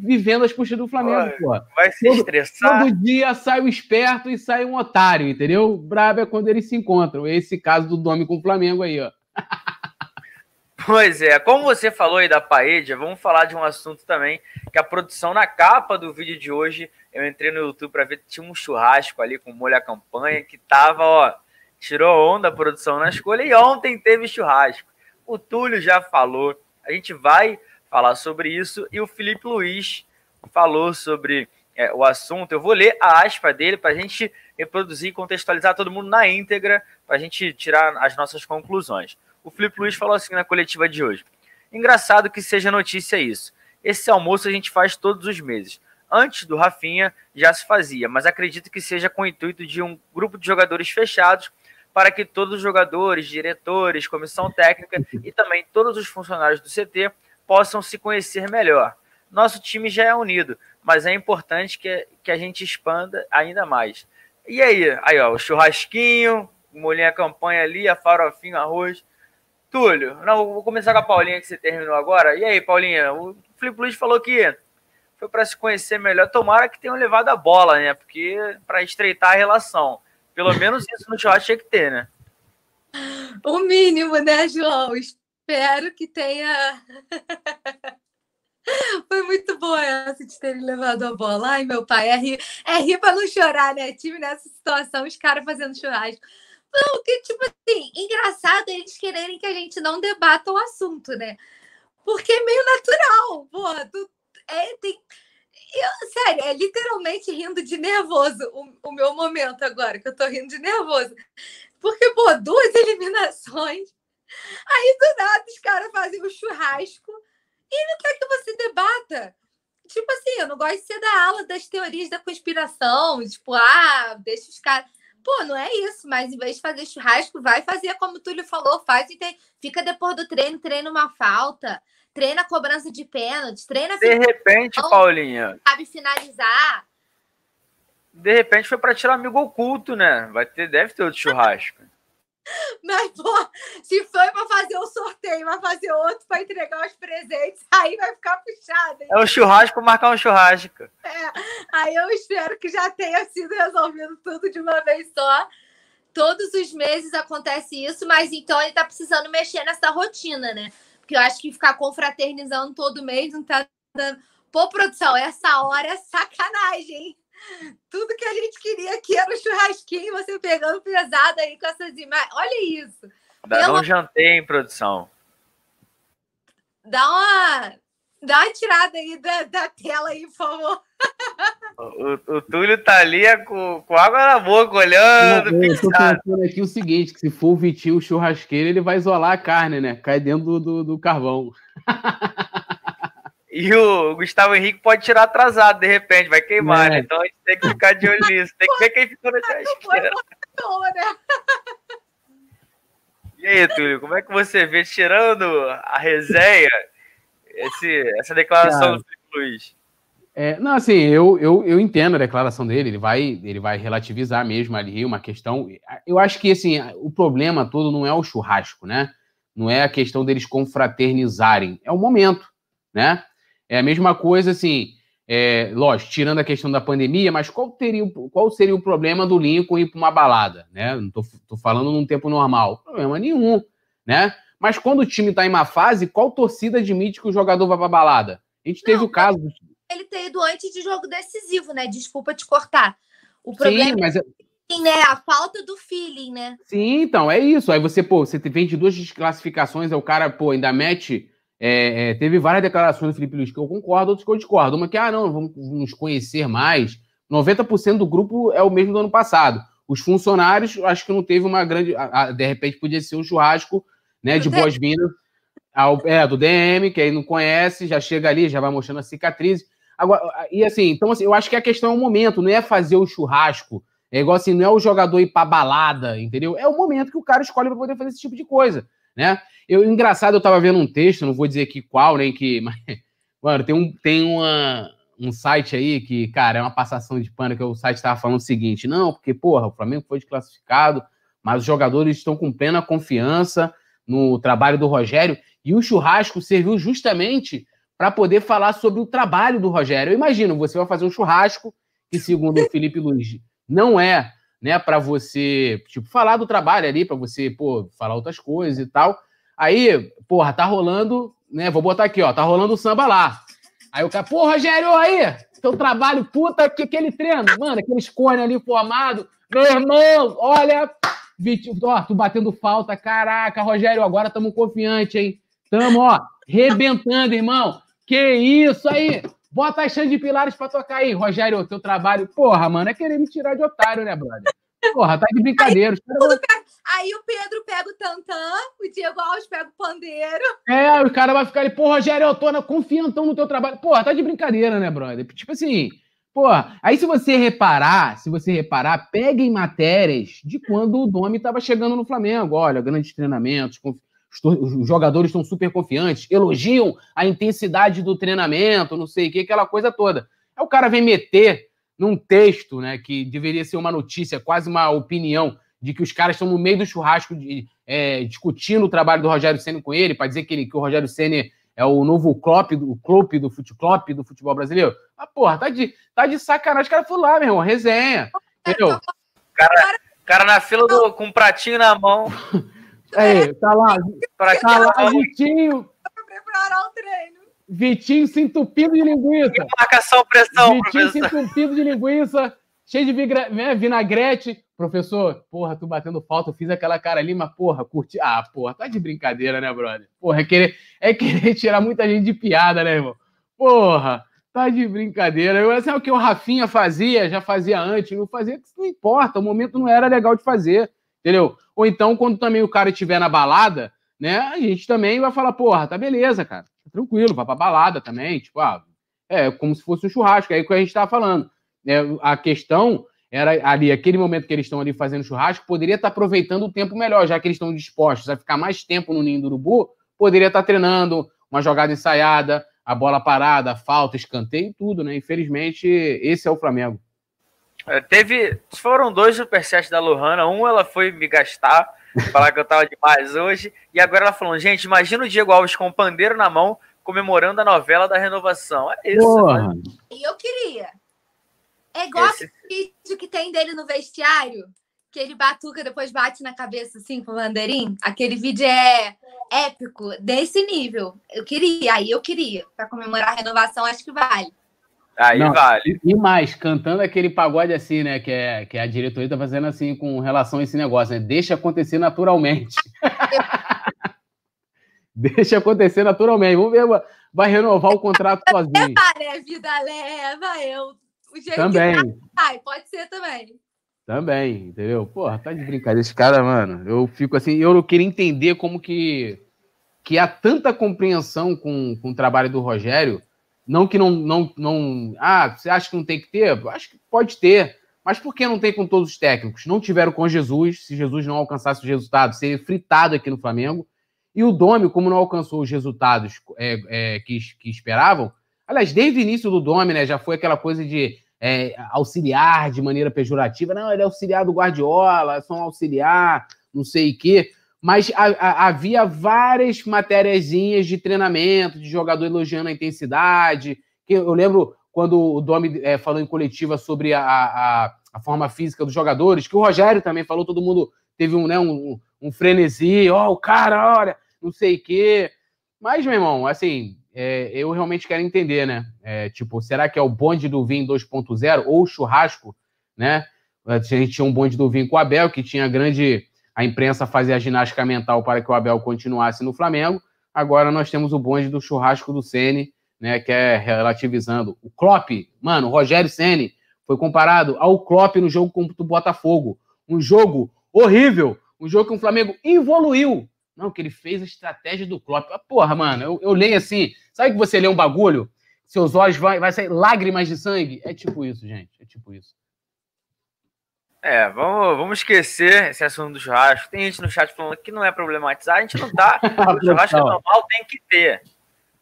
vivendo as puxas do Flamengo, porra. Vai se todo, estressar. Todo dia sai o esperto e sai um otário, entendeu? Brabo é quando eles se encontram. Esse caso do Domi com o Flamengo aí, ó. Pois é, como você falou aí da Paedia, vamos falar de um assunto também, que a produção na capa do vídeo de hoje eu entrei no YouTube para ver que tinha um churrasco ali com molho a campanha que tava, ó, tirou onda a produção na escolha e ontem teve churrasco. O Túlio já falou, a gente vai falar sobre isso e o Felipe Luiz falou sobre é, o assunto. Eu vou ler a aspa dele para a gente reproduzir e contextualizar todo mundo na íntegra para a gente tirar as nossas conclusões. O Felipe Luiz falou assim na coletiva de hoje. Engraçado que seja notícia isso. Esse almoço a gente faz todos os meses antes do Rafinha já se fazia, mas acredito que seja com o intuito de um grupo de jogadores fechados para que todos os jogadores, diretores, comissão técnica e também todos os funcionários do CT possam se conhecer melhor. Nosso time já é unido, mas é importante que, que a gente expanda ainda mais. E aí, aí ó, o churrasquinho, molhinho a campanha ali, a farofinha, arroz. Túlio, não, vou começar com a Paulinha que você terminou agora. E aí, Paulinha, o Felipe Luiz falou que foi para se conhecer melhor. Tomara que tenham levado a bola, né? Porque para estreitar a relação. Pelo menos isso no churrasco tinha que ter, né? O mínimo, né, João? Espero que tenha. Foi muito boa essa de terem levado a bola. Ai, meu pai, é rir, é rir para não chorar, né? Time nessa situação, os caras fazendo churrasco. Não, que, tipo assim, engraçado eles quererem que a gente não debata o assunto, né? Porque é meio natural. Pô, tu é, tem. Eu, sério, é literalmente rindo de nervoso o, o meu momento agora, que eu tô rindo de nervoso. Porque, pô, duas eliminações. Aí do nada os caras fazem o um churrasco e não quer que você debata. Tipo assim, eu não gosto de ser da ala das teorias da conspiração, tipo, ah, deixa os caras. Pô, não é isso, mas em vez de fazer churrasco, vai fazer como o Túlio falou, faz e tem... fica depois do treino, treina uma falta treina cobrança de pênalti, treina. De repente, Paulinha. Sabe finalizar. De repente foi para tirar amigo oculto, né? Vai ter, deve ter outro churrasco. Mas, pô, se foi para fazer o sorteio, vai fazer outro para entregar os presentes, aí vai ficar puxado. Hein? É o churrasco para marcar um churrasco. É, aí eu espero que já tenha sido resolvido tudo de uma vez só. Todos os meses acontece isso, mas então ele tá precisando mexer nessa rotina, né? Porque eu acho que ficar confraternizando todo mês não tá dando. Pô, produção, essa hora é sacanagem, hein? Tudo que a gente queria aqui era o churrasquinho, você pegando pesado aí com essas imagens. Olha isso. Dá Pelo... um jantei, em produção. Dá uma, dá uma tirada aí da, da tela aí, por favor. O, o Túlio tá ali é com, com água na boca, olhando. Não, eu tô pensando aqui o seguinte: que se for o Vitinho churrasqueiro, ele vai isolar a carne, né? Cai dentro do, do, do carvão. E o Gustavo Henrique pode tirar atrasado, de repente, vai queimar, é. né? Então a gente tem que ficar de olho nisso. Tem que ver quem ficou na churrasqueira. E aí, Túlio, como é que você vê, tirando a resenha, esse, essa declaração do Felipe Luiz? É, não, assim, eu, eu, eu entendo a declaração dele, ele vai, ele vai relativizar mesmo ali uma questão. Eu acho que assim, o problema todo não é o churrasco, né? Não é a questão deles confraternizarem, é o momento, né? É a mesma coisa, assim, é, lógico, tirando a questão da pandemia, mas qual, teria, qual seria o problema do Lincoln ir para uma balada, né? Não tô, tô falando num tempo normal. Problema nenhum, né? Mas quando o time está em uma fase, qual torcida admite que o jogador vai para balada? A gente teve não, o caso ele ter ido antes de jogo decisivo, né? Desculpa te cortar. O problema Sim, mas, é, né? A falta do feeling, né? Sim, então, é isso. Aí você, pô, você vem de duas desclassificações, aí o cara, pô, ainda mete. É, é, teve várias declarações do Felipe Luiz que eu concordo, outras que eu discordo. Uma que, ah, não, vamos nos conhecer mais. 90% do grupo é o mesmo do ano passado. Os funcionários, acho que não teve uma grande. De repente, podia ser um churrasco né, de boas-vindas é, do DM, que aí não conhece, já chega ali, já vai mostrando a cicatriz. Agora, e assim, então assim, eu acho que a questão é o momento, não é fazer o churrasco. É igual assim, não é o jogador ir pra balada, entendeu? É o momento que o cara escolhe para poder fazer esse tipo de coisa, né? Eu, engraçado, eu tava vendo um texto, não vou dizer aqui qual, nem que. Mas, mano, tem, um, tem uma, um site aí que, cara, é uma passação de pano, que o site estava falando o seguinte: não, porque, porra, o Flamengo foi desclassificado, mas os jogadores estão com plena confiança no trabalho do Rogério, e o churrasco serviu justamente para poder falar sobre o trabalho do Rogério. Eu imagino, você vai fazer um churrasco, que, segundo o Felipe Luiz, não é né, para você, tipo, falar do trabalho ali, para você, pô, falar outras coisas e tal. Aí, porra, tá rolando, né? Vou botar aqui, ó, tá rolando o samba lá. Aí o cara, pô, Rogério, aí, teu trabalho, puta, que aquele treino, mano, aquele cone ali formado. Meu irmão, olha, ó, tu batendo falta, caraca, Rogério, agora estamos confiante, hein? Tamo, ó, rebentando, irmão. Que isso aí? Bota as de pilares pra tocar aí, Rogério, teu trabalho. Porra, mano, é querer me tirar de otário, né, brother? Porra, tá de brincadeira. Aí, aí o Pedro pega o tantã, o Diego Alves pega o pandeiro. É, o cara vai ficar ali, pô, Rogério, eu tô na, confiantão no teu trabalho. Porra, tá de brincadeira, né, brother? Tipo assim, porra, aí se você reparar, se você reparar, peguem matérias de quando o Domi tava chegando no Flamengo. Olha, grandes treinamentos, confiança os jogadores estão super confiantes, elogiam a intensidade do treinamento, não sei o que, aquela coisa toda. Aí o cara vem meter num texto, né, que deveria ser uma notícia, quase uma opinião, de que os caras estão no meio do churrasco de, é, discutindo o trabalho do Rogério Senna com ele, para dizer que, ele, que o Rogério Senna é o novo Klopp, o Klopp do, futebol, do futebol brasileiro. Ah, porra, tá de, tá de sacanagem. Os caras foram lá, meu irmão, resenha. Entendeu? Cara, cara na fila do, com um pratinho na mão. É, tá lá, pra tá lá Vitinho. preparar o treino. Vitinho se entupindo de linguiça. E marcação pressão, Vitinho professor. se entupindo de linguiça, cheio de né, vinagrete. Professor, porra, tu batendo falta, eu fiz aquela cara ali, mas porra, curti. Ah, porra, tá de brincadeira, né, brother? Porra, é querer, é querer tirar muita gente de piada, né, irmão? Porra, tá de brincadeira. Eu, assim, é o que o Rafinha fazia, já fazia antes, não fazia, não importa, o momento não era legal de fazer, entendeu? Ou então, quando também o cara estiver na balada, né, a gente também vai falar, porra, tá beleza, cara, tá tranquilo, vai pra balada também, tipo, ah, é como se fosse um churrasco, é aí que a gente tava falando. É, a questão era ali, aquele momento que eles estão ali fazendo churrasco, poderia estar tá aproveitando o tempo melhor, já que eles estão dispostos a ficar mais tempo no ninho do urubu, poderia estar tá treinando uma jogada ensaiada, a bola parada, a falta, escanteio, tudo, né? Infelizmente, esse é o Flamengo. É, teve. Foram dois superchats da Lohana. Um ela foi me gastar, falar que eu tava demais hoje. E agora ela falou: gente, imagina o Diego Alves com o pandeiro na mão, comemorando a novela da renovação. É isso. Né? E eu queria. É igual Esse... vídeo que tem dele no vestiário, que ele batuca, depois bate na cabeça assim com o bandeirinho. Aquele vídeo é épico, desse nível. Eu queria, aí eu queria. Para comemorar a renovação, acho que vale. Aí Não, vale. E mais, cantando aquele pagode assim, né? Que, é, que a diretoria tá fazendo assim com relação a esse negócio, né? Deixa acontecer naturalmente. Deixa acontecer naturalmente. Vamos ver, vai renovar o contrato sozinho. É, vida leva, eu. O jeito também. Que Ai, pode ser também. Também, entendeu? Porra, tá de brincadeira. Esse cara, mano, eu fico assim, eu queria entender como que, que há tanta compreensão com, com o trabalho do Rogério não que não, não, não. Ah, você acha que não tem que ter? Acho que pode ter. Mas por que não tem com todos os técnicos? Não tiveram com Jesus. Se Jesus não alcançasse os resultados, seria fritado aqui no Flamengo. E o Domi, como não alcançou os resultados é, é, que, que esperavam, aliás, desde o início do Domi, né, já foi aquela coisa de é, auxiliar de maneira pejorativa. Não, ele é auxiliar do Guardiola, é só um auxiliar, não sei o quê mas a, a, havia várias matériazinhas de treinamento, de jogador elogiando a intensidade. Que eu lembro quando o Domi é, falou em coletiva sobre a, a, a, forma física dos jogadores, que o Rogério também falou, todo mundo teve um, né, um, um frenesi, ó, oh, o cara, olha, não sei o quê. Mas, meu irmão, assim, é, eu realmente quero entender, né? É, tipo, será que é o bonde do Vim 2.0 ou o churrasco, né? A gente tinha um bonde do Vinho com o Abel, que tinha grande. A imprensa fazia a ginástica mental para que o Abel continuasse no Flamengo. Agora nós temos o bonde do churrasco do Sene, né? Que é relativizando. O Klopp, mano, o Rogério Sene foi comparado ao Klopp no jogo contra o Botafogo. Um jogo horrível, um jogo que o Flamengo evoluiu. Não, que ele fez a estratégia do Klopp. Ah, porra, mano, eu, eu leio assim. Sabe que você lê um bagulho? Seus olhos vai, vai sair lágrimas de sangue? É tipo isso, gente. É tipo isso. É, vamos, vamos esquecer esse assunto do churrasco. Tem gente no chat falando que não é problematizar, a gente não tá. o churrasco é normal, tem que ter.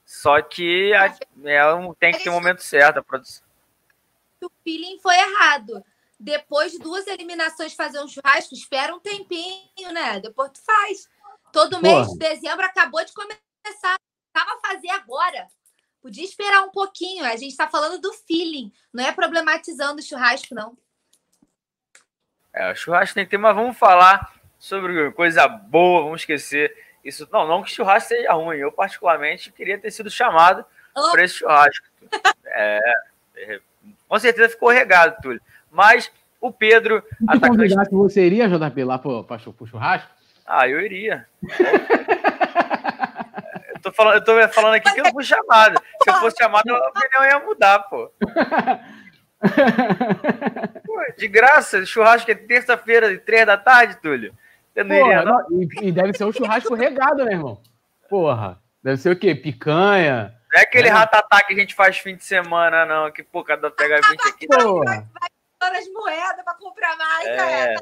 Só que a, é um, tem que ter um momento certo a produção. O feeling foi errado. Depois de duas eliminações, fazer um churrasco, espera um tempinho, né? Depois tu faz. Todo mês de dezembro acabou de começar. Tava a fazer agora. Podia esperar um pouquinho. A gente está falando do feeling. Não é problematizando o churrasco, não. É, o churrasco tem que ter, mas vamos falar sobre coisa boa, vamos esquecer isso. Não, não que churrasco seja ruim. Eu, particularmente, queria ter sido chamado oh. para esse churrasco. É, é, com certeza ficou regado, Túlio. Mas o Pedro. Se atacante... você iria, JP, lá para o churrasco? Ah, eu iria. eu, tô falando, eu tô falando aqui que eu não fui chamado. Se eu fosse chamado, a opinião ia mudar, pô. pô de graça, churrasco é terça-feira, três da tarde, Túlio. Você não Porra, iria, não? não e, e, deve ser um churrasco regado, né, irmão? Porra, deve ser o quê? Picanha. Não é aquele é. ratatá que a gente faz fim de semana, não. Que, pô, cada pega 20 aqui. Porra. Vai, as moedas pra comprar mais, é. cara.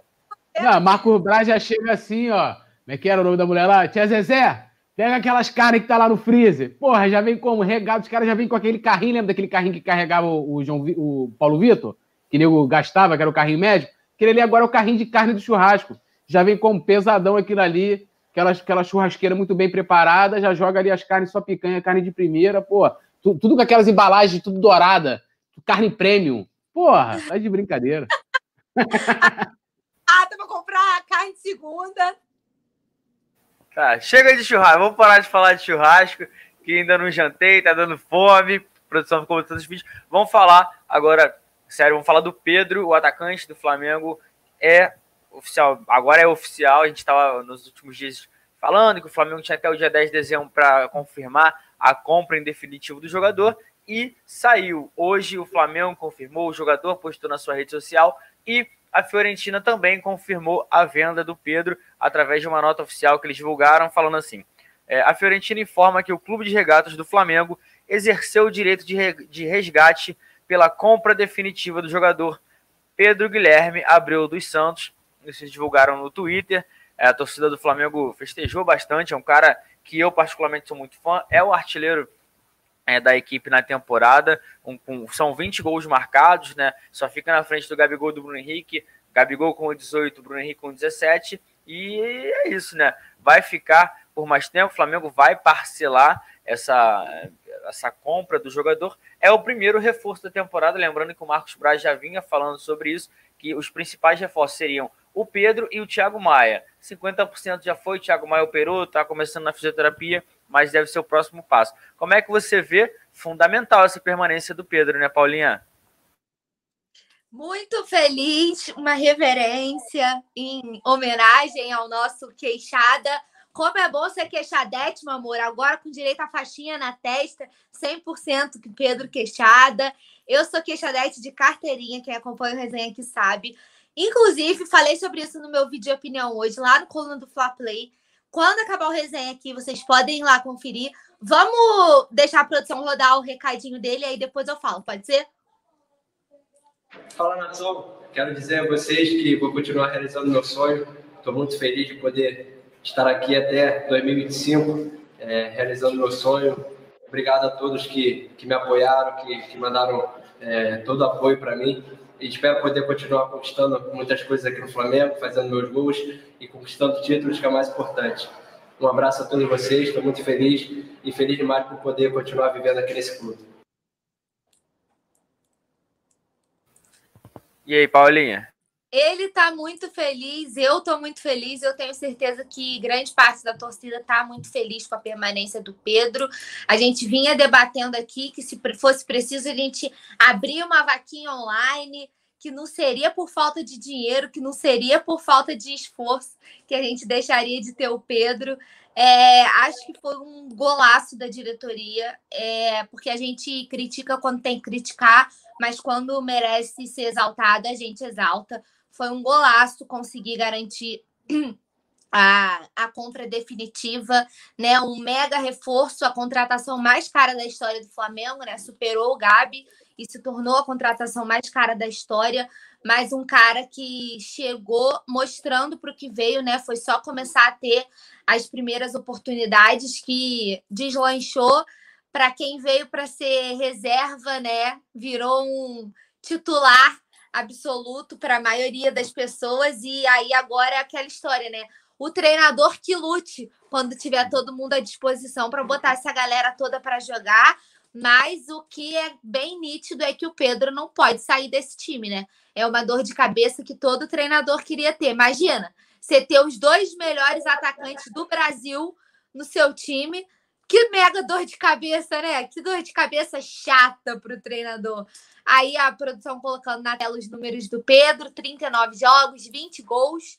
Não, Marco Braz já chega assim, ó. Como é que era o nome da mulher lá? Tia Zezé, pega aquelas carnes que tá lá no freezer. Porra, já vem como? Regado, os caras já vêm com aquele carrinho, lembra daquele carrinho que carregava o, João, o Paulo Vitor? Que nego gastava, que era o carrinho médico? Aquele ali agora é o carrinho de carne do churrasco. Já vem como pesadão aquilo ali, aquela, aquela churrasqueira muito bem preparada, já joga ali as carnes só picanha, carne de primeira, pô. Tudo, tudo com aquelas embalagens, tudo dourada, carne premium. Porra, tá de brincadeira. Ah, pra comprar carne de segunda. Tá, chega de churrasco. Vamos parar de falar de churrasco, que ainda não jantei, tá dando fome. Produção ficou todos os vídeos. Vamos falar agora, sério, vamos falar do Pedro, o atacante do Flamengo. É oficial, agora é oficial. A gente estava nos últimos dias falando que o Flamengo tinha até o dia 10 de dezembro para confirmar a compra em definitivo do jogador e saiu. Hoje o Flamengo confirmou, o jogador postou na sua rede social e a Fiorentina também confirmou a venda do Pedro através de uma nota oficial que eles divulgaram, falando assim: é, a Fiorentina informa que o Clube de Regatas do Flamengo exerceu o direito de, re, de resgate pela compra definitiva do jogador Pedro Guilherme Abreu dos Santos. Eles divulgaram no Twitter. É, a torcida do Flamengo festejou bastante. É um cara que eu, particularmente, sou muito fã. É o artilheiro é, da equipe na temporada. Um, um, são 20 gols marcados, né? Só fica na frente do Gabigol do Bruno Henrique. Gabigol com 18, Bruno Henrique com 17. E é isso, né? Vai ficar por mais tempo. O Flamengo vai parcelar essa, essa compra do jogador. É o primeiro reforço da temporada. Lembrando que o Marcos Braz já vinha falando sobre isso, que os principais reforços seriam o Pedro e o Thiago Maia. 50% já foi, Thiago Maia operou, está começando na fisioterapia mas deve ser o próximo passo. Como é que você vê fundamental essa permanência do Pedro, né, Paulinha? Muito feliz, uma reverência em homenagem ao nosso queixada. Como é bom ser queixadete, meu amor. Agora com direito à faixinha na testa, 100% que Pedro queixada. Eu sou queixadete de carteirinha, quem acompanha o resenha aqui sabe. Inclusive, falei sobre isso no meu vídeo de opinião hoje, lá no coluna do Fla Play. Quando acabar o resenha aqui, vocês podem ir lá conferir. Vamos deixar a produção rodar o recadinho dele, aí depois eu falo, pode ser? Fala, nação. Quero dizer a vocês que vou continuar realizando meu sonho. Estou muito feliz de poder estar aqui até 2025, é, realizando meu sonho. Obrigado a todos que, que me apoiaram, que, que mandaram é, todo o apoio para mim e espero poder continuar conquistando muitas coisas aqui no Flamengo, fazendo meus gols e conquistando títulos, que é o mais importante. Um abraço a todos vocês, estou muito feliz e feliz demais por poder continuar vivendo aqui nesse clube. E aí, Paulinha? Ele está muito feliz, eu estou muito feliz, eu tenho certeza que grande parte da torcida está muito feliz com a permanência do Pedro. A gente vinha debatendo aqui que se fosse preciso a gente abrir uma vaquinha online, que não seria por falta de dinheiro, que não seria por falta de esforço que a gente deixaria de ter o Pedro. É, acho que foi um golaço da diretoria, é, porque a gente critica quando tem que criticar, mas quando merece ser exaltada, a gente exalta. Foi um golaço conseguir garantir a, a compra definitiva, né? Um mega reforço, a contratação mais cara da história do Flamengo, né? Superou o Gabi e se tornou a contratação mais cara da história. Mas um cara que chegou mostrando para o que veio, né? Foi só começar a ter as primeiras oportunidades que deslanchou para quem veio para ser reserva, né? Virou um titular absoluto para a maioria das pessoas e aí agora é aquela história, né? o treinador que lute quando tiver todo mundo à disposição para botar essa galera toda para jogar. Mas o que é bem nítido é que o Pedro não pode sair desse time, né? É uma dor de cabeça que todo treinador queria ter. Imagina, você ter os dois melhores atacantes do Brasil no seu time. Que mega dor de cabeça, né? Que dor de cabeça chata para o treinador. Aí a produção colocando na tela os números do Pedro: 39 jogos, 20 gols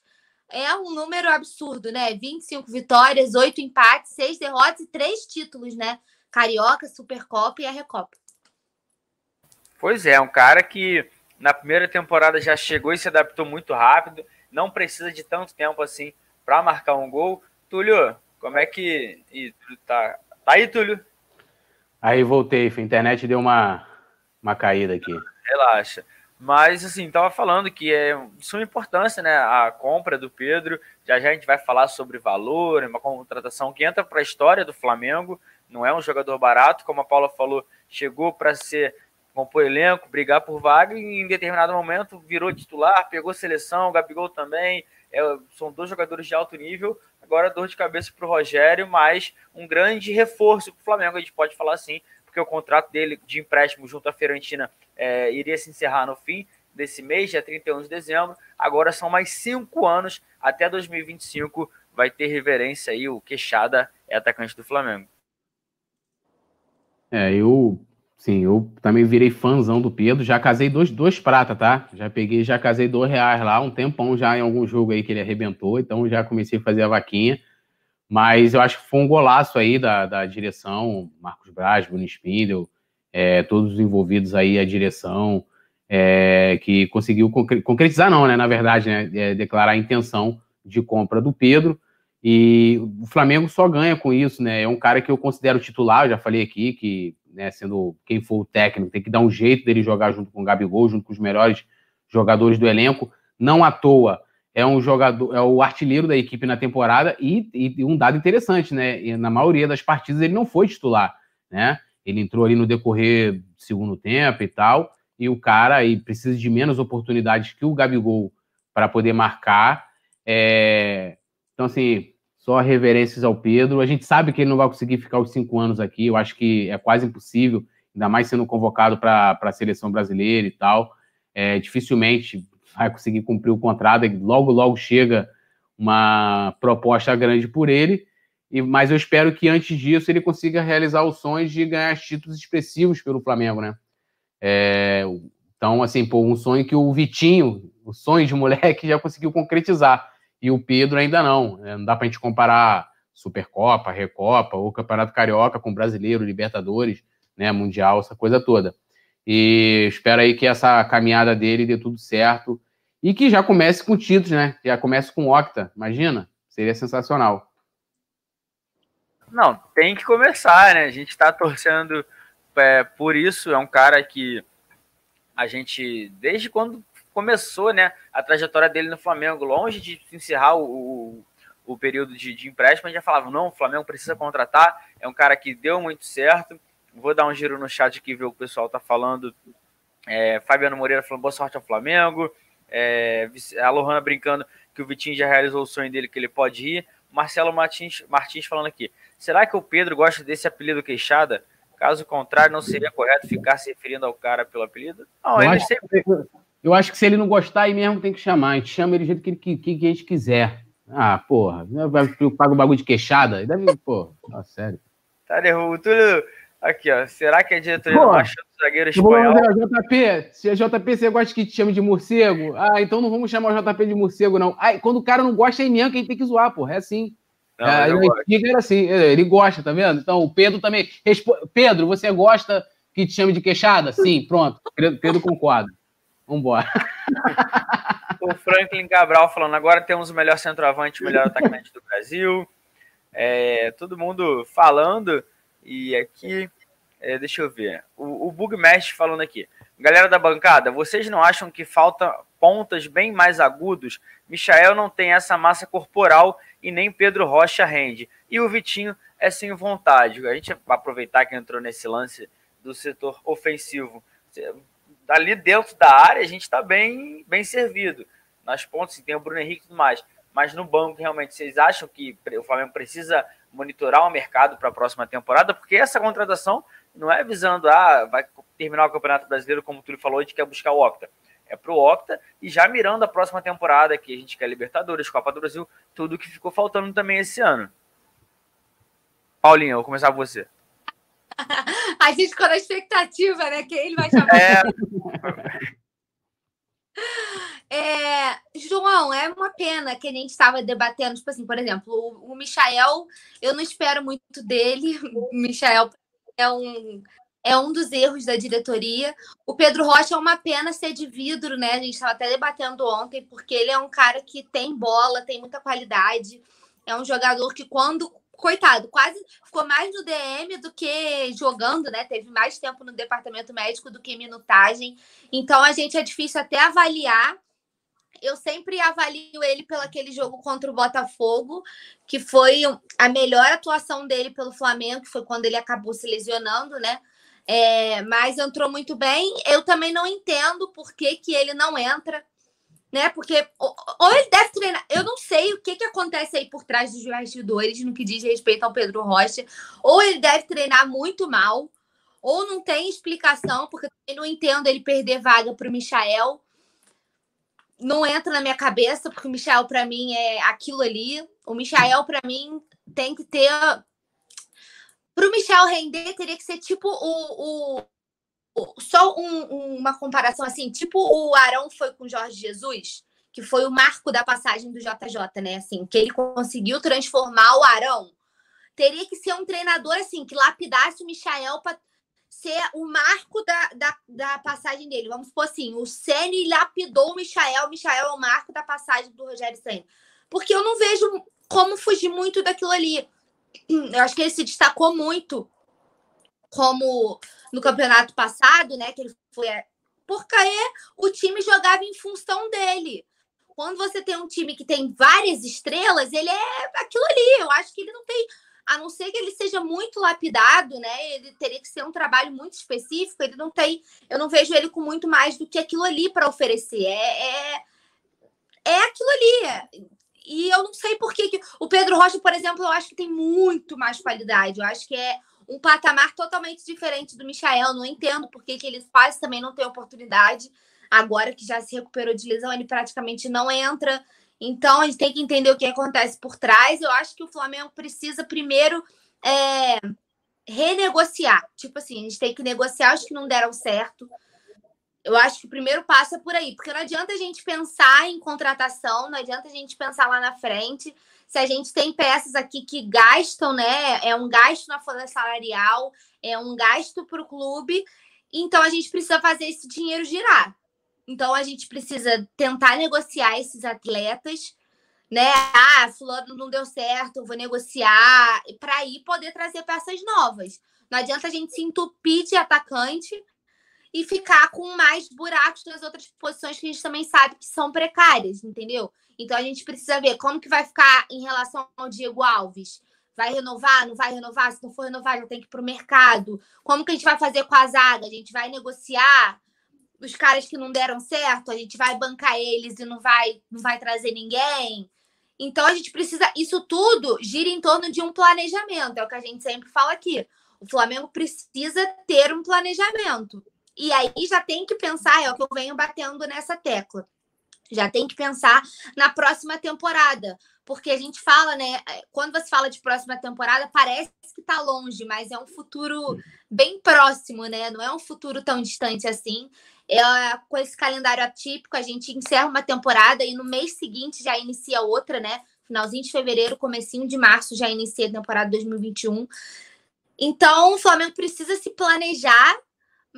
é um número absurdo, né? 25 vitórias, 8 empates, 6 derrotas e 3 títulos, né? Carioca, Supercopa e a Recopa. Pois é, um cara que na primeira temporada já chegou e se adaptou muito rápido, não precisa de tanto tempo assim para marcar um gol. Túlio, como é que. Ih, tá... tá aí, Túlio? Aí voltei, a internet deu uma, uma caída aqui. Relaxa. Mas, assim, tava falando que é de suma importância, né? A compra do Pedro. Já já a gente vai falar sobre valor, uma contratação que entra para a história do Flamengo. Não é um jogador barato, como a Paula falou, chegou para ser compor elenco, brigar por vaga e em determinado momento virou titular, pegou seleção, Gabigol também. É, são dois jogadores de alto nível. Agora dor de cabeça para o Rogério, mas um grande reforço para o Flamengo, a gente pode falar assim, porque o contrato dele de empréstimo junto à Fiorentina é, iria se encerrar no fim desse mês, dia 31 de dezembro. Agora são mais cinco anos, até 2025 vai ter reverência aí, o Queixada é atacante do Flamengo. É, eu, sim, eu também virei fãzão do Pedro, já casei dois, dois prata, tá? Já peguei, já casei dois reais lá, um tempão já em algum jogo aí que ele arrebentou, então já comecei a fazer a vaquinha. Mas eu acho que foi um golaço aí da, da direção, Marcos Braz, Bruno Spindel, é, todos os envolvidos aí, a direção, é, que conseguiu concretizar, não, né? Na verdade, né? É, declarar a intenção de compra do Pedro. E o Flamengo só ganha com isso, né? É um cara que eu considero titular, eu já falei aqui, que, né, sendo quem for o técnico, tem que dar um jeito dele jogar junto com o Gabigol, junto com os melhores jogadores do elenco. Não à toa, é um jogador, é o artilheiro da equipe na temporada e, e, um dado interessante, né? E na maioria das partidas ele não foi titular, né? Ele entrou ali no decorrer do segundo tempo e tal, e o cara aí precisa de menos oportunidades que o Gabigol para poder marcar. É... Então, assim, só reverências ao Pedro. A gente sabe que ele não vai conseguir ficar os cinco anos aqui, eu acho que é quase impossível, ainda mais sendo convocado para a seleção brasileira e tal. É, dificilmente vai conseguir cumprir o contrato, logo, logo chega uma proposta grande por ele, e, mas eu espero que antes disso ele consiga realizar os sonhos de ganhar títulos expressivos pelo Flamengo, né? É, então, assim, pô, um sonho que o Vitinho, o sonho de moleque, já conseguiu concretizar, e o Pedro ainda não. Né? Não dá pra gente comparar Supercopa, Recopa, ou Campeonato Carioca com Brasileiro, Libertadores, né, Mundial, essa coisa toda. E espero aí que essa caminhada dele dê tudo certo e que já comece com títulos, né? Já comece com Octa. Imagina? Seria sensacional. Não, tem que começar, né? A gente está torcendo é, por isso. É um cara que a gente, desde quando começou né, a trajetória dele no Flamengo, longe de encerrar o, o, o período de, de empréstimo, a gente já falava: não, o Flamengo precisa contratar. É um cara que deu muito certo. Vou dar um giro no chat aqui, ver o que o pessoal tá falando. É, Fabiano Moreira falando boa sorte ao Flamengo. É, a Lohana brincando que o Vitinho já realizou o sonho dele, que ele pode ir. Marcelo Martins, Martins falando aqui. Será que o Pedro gosta desse apelido queixada? Caso contrário, não seria correto ficar se referindo ao cara pelo apelido? Não, eu, acho sempre... que, eu acho que se ele não gostar, aí mesmo tem que chamar. A gente chama ele do jeito que, que, que a gente quiser. Ah, porra, vai pagar o bagulho de queixada? Deve, pô, tá sério. Tá, o Túlio, Aqui, ó. Será que a diretoria Pô, não achou o zagueiro espanhol? JP, se a JP você gosta que te chame de morcego, ah, então não vamos chamar o JP de morcego, não. Ah, quando o cara não gosta, é mesmo quem tem que zoar, porra. É assim. Não, é, ele era assim, ele gosta, tá vendo? Então o Pedro também. Pedro, você gosta que te chame de queixada? Sim, pronto. Pedro concorda. Vambora. o Franklin Cabral falando, agora temos o melhor centroavante, o melhor atacante do Brasil. É, todo mundo falando. E aqui, é, deixa eu ver. O, o Bugmesh falando aqui. Galera da bancada, vocês não acham que falta pontas bem mais agudos? Michael não tem essa massa corporal e nem Pedro Rocha rende. E o Vitinho é sem vontade. A gente aproveitar que entrou nesse lance do setor ofensivo. Ali dentro da área, a gente está bem, bem servido. Nas pontas, tem o Bruno Henrique e tudo mais. Mas no banco, realmente, vocês acham que o Flamengo precisa monitorar o mercado para a próxima temporada, porque essa contratação não é visando, ah, vai terminar o Campeonato Brasileiro, como o Túlio falou, gente quer buscar o Octa. É para o Octa e já mirando a próxima temporada, que a gente quer Libertadores, Copa do Brasil, tudo que ficou faltando também esse ano. Paulinho, eu vou começar com você. a gente ficou na expectativa, né? Que ele vai chamar. É... É, João, é uma pena que a gente estava debatendo, tipo assim, por exemplo, o, o Michael, eu não espero muito dele. O Michael é um, é um dos erros da diretoria. O Pedro Rocha é uma pena ser de vidro, né? A gente estava até debatendo ontem, porque ele é um cara que tem bola, tem muita qualidade. É um jogador que, quando. Coitado, quase ficou mais no DM do que jogando, né? Teve mais tempo no departamento médico do que minutagem. Então, a gente é difícil até avaliar eu sempre avalio ele pelo aquele jogo contra o Botafogo, que foi a melhor atuação dele pelo Flamengo, que foi quando ele acabou se lesionando, né? É, mas entrou muito bem. Eu também não entendo por que, que ele não entra, né? Porque ou, ele deve treinar. Eu não sei o que, que acontece aí por trás dos bastidores no que diz respeito ao Pedro Rocha. Ou ele deve treinar muito mal, ou não tem explicação, porque eu não entendo ele perder vaga para o Michael não entra na minha cabeça, porque o Michael, para mim, é aquilo ali. O Michael, para mim, tem que ter. Para o Michel render, teria que ser tipo o. o... Só um, uma comparação assim, tipo o Arão foi com Jorge Jesus, que foi o marco da passagem do JJ, né? Assim, que ele conseguiu transformar o Arão. Teria que ser um treinador assim, que lapidasse o Michael para ser o marco da, da, da, passagem dele. Vamos supor assim, o Ceni lapidou o Michael, o Michael é o marco da passagem do Rogério Ceni. Porque eu não vejo como fugir muito daquilo ali. Eu acho que ele se destacou muito como no campeonato passado, né, que ele foi porque o time jogava em função dele. Quando você tem um time que tem várias estrelas, ele é aquilo ali. Eu acho que ele não tem a não ser que ele seja muito lapidado, né? Ele teria que ser um trabalho muito específico. Ele não tem, eu não vejo ele com muito mais do que aquilo ali para oferecer. É, é, é aquilo ali. E eu não sei por que o Pedro Rocha, por exemplo, eu acho que tem muito mais qualidade. Eu acho que é um patamar totalmente diferente do Michael. Não entendo por que, que ele quase também não tem oportunidade. Agora que já se recuperou de lesão, ele praticamente não entra. Então, a gente tem que entender o que acontece por trás. Eu acho que o Flamengo precisa primeiro é, renegociar. Tipo assim, a gente tem que negociar os que não deram certo. Eu acho que o primeiro passo é por aí, porque não adianta a gente pensar em contratação, não adianta a gente pensar lá na frente. Se a gente tem peças aqui que gastam, né? É um gasto na folha salarial, é um gasto para o clube. Então a gente precisa fazer esse dinheiro girar. Então a gente precisa tentar negociar esses atletas, né? Ah, fulano não deu certo, vou negociar para aí poder trazer peças novas. Não adianta a gente se entupir de atacante e ficar com mais buracos nas outras posições que a gente também sabe que são precárias, entendeu? Então a gente precisa ver como que vai ficar em relação ao Diego Alves. Vai renovar? Não vai renovar? Se não for renovar, já tem que ir para o mercado. Como que a gente vai fazer com a zaga? A gente vai negociar? os caras que não deram certo, a gente vai bancar eles e não vai, não vai trazer ninguém. Então a gente precisa. Isso tudo gira em torno de um planejamento, é o que a gente sempre fala aqui. O Flamengo precisa ter um planejamento. E aí já tem que pensar, é o que eu venho batendo nessa tecla. Já tem que pensar na próxima temporada. Porque a gente fala, né? Quando você fala de próxima temporada, parece que tá longe, mas é um futuro bem próximo, né? Não é um futuro tão distante assim. É, com esse calendário atípico, a gente encerra uma temporada e no mês seguinte já inicia outra, né? Finalzinho de fevereiro, comecinho de março já inicia a temporada 2021. Então, o Flamengo precisa se planejar,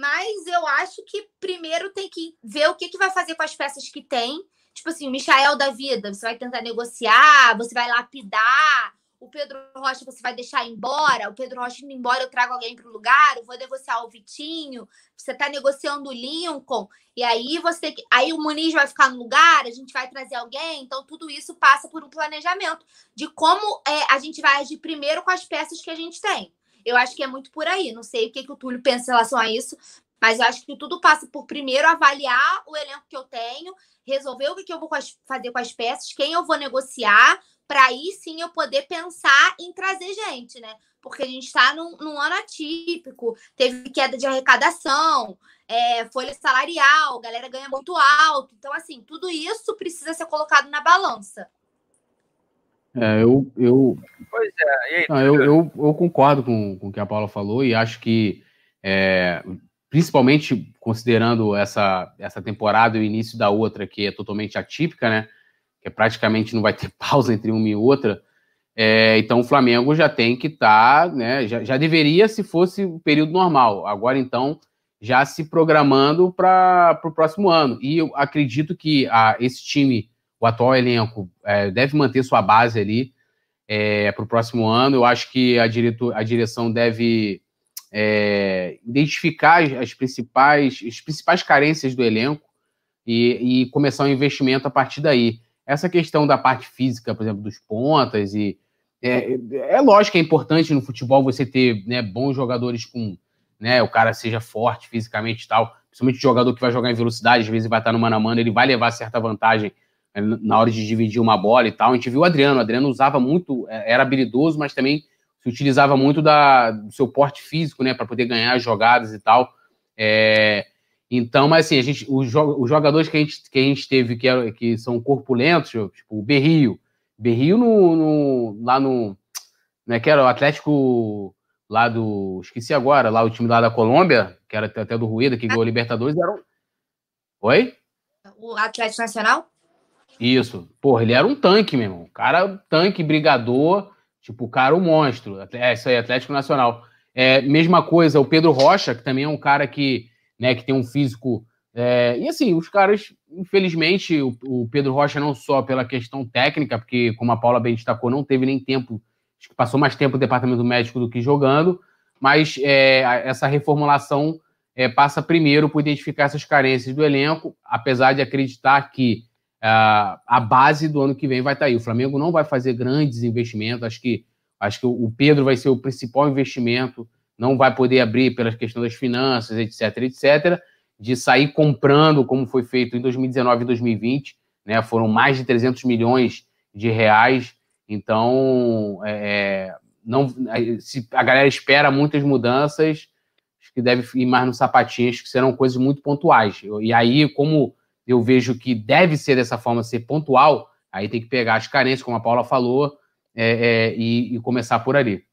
mas eu acho que primeiro tem que ver o que, que vai fazer com as peças que tem. Tipo assim, o Michael da vida, você vai tentar negociar, você vai lapidar. O Pedro Rocha você vai deixar embora. O Pedro Rocha indo embora, eu trago alguém para o lugar. Eu vou negociar o Vitinho. Você está negociando o Lincoln. E aí você. Aí o Muniz vai ficar no lugar, a gente vai trazer alguém. Então, tudo isso passa por um planejamento de como é, a gente vai agir primeiro com as peças que a gente tem. Eu acho que é muito por aí. Não sei o que, que o Túlio pensa em relação a isso, mas eu acho que tudo passa por primeiro avaliar o elenco que eu tenho, resolver o que, que eu vou fazer com as peças, quem eu vou negociar, para aí sim eu poder pensar em trazer gente, né? Porque a gente está num, num, ano atípico, teve queda de arrecadação, é, folha salarial, galera ganha muito alto. Então, assim, tudo isso precisa ser colocado na balança. É, eu, eu, pois é, aí, não, eu, eu, eu, concordo com, com o que a Paula falou e acho que, é, principalmente considerando essa, essa temporada e o início da outra, que é totalmente atípica, né? Que é praticamente não vai ter pausa entre uma e outra. É, então o Flamengo já tem que estar, tá, né? Já, já deveria se fosse o período normal. Agora, então, já se programando para o próximo ano. E eu acredito que a, esse time o atual elenco é, deve manter sua base ali é, para o próximo ano. Eu acho que a, diretor, a direção deve é, identificar as principais, as principais carências do elenco e, e, começar um investimento a partir daí. Essa questão da parte física, por exemplo, dos pontas, e é, é lógico que é importante no futebol você ter né, bons jogadores com. Né, o cara seja forte fisicamente e tal, principalmente o jogador que vai jogar em velocidade, às vezes vai estar no mano a mano, ele vai levar certa vantagem na hora de dividir uma bola e tal. A gente viu o Adriano. O Adriano usava muito, é, era habilidoso, mas também se utilizava muito da, do seu porte físico, né, para poder ganhar as jogadas e tal. É, então, mas assim, a gente, os, os, jogadores que a gente, que a gente teve que, é, que são corpulentos, tipo o Berrio. Berrio no, no, lá no. Né, que era o Atlético lá do. Esqueci agora, lá o time lá da Colômbia, que era até do Rueda, que ganhou a Libertadores, era um. Oi? O Atlético Nacional? Isso. Porra, ele era um tanque, meu irmão. Cara, tanque, brigador, tipo, cara, um monstro. É isso aí, Atlético Nacional. É, mesma coisa, o Pedro Rocha, que também é um cara que, né, que tem um físico. É, e assim, os caras, infelizmente, o, o, Pedro Rocha não só pela questão técnica, porque, como a Paula bem destacou, não teve nem tempo, acho que passou mais tempo no departamento médico do que jogando, mas é, essa reformulação é, passa primeiro por identificar essas carências do elenco, apesar de acreditar que a base do ano que vem vai estar tá aí. O Flamengo não vai fazer grandes investimentos. Acho que, acho que o Pedro vai ser o principal investimento. Não vai poder abrir pela questão das finanças, etc, etc. De sair comprando, como foi feito em 2019 e 2020. Né? Foram mais de 300 milhões de reais. Então, é, é não, se a galera espera muitas mudanças, acho que deve ir mais no sapatinho, acho que serão coisas muito pontuais. E aí, como eu vejo que deve ser dessa forma, ser pontual, aí tem que pegar as carências, como a Paula falou, é, é, e, e, começar por ali.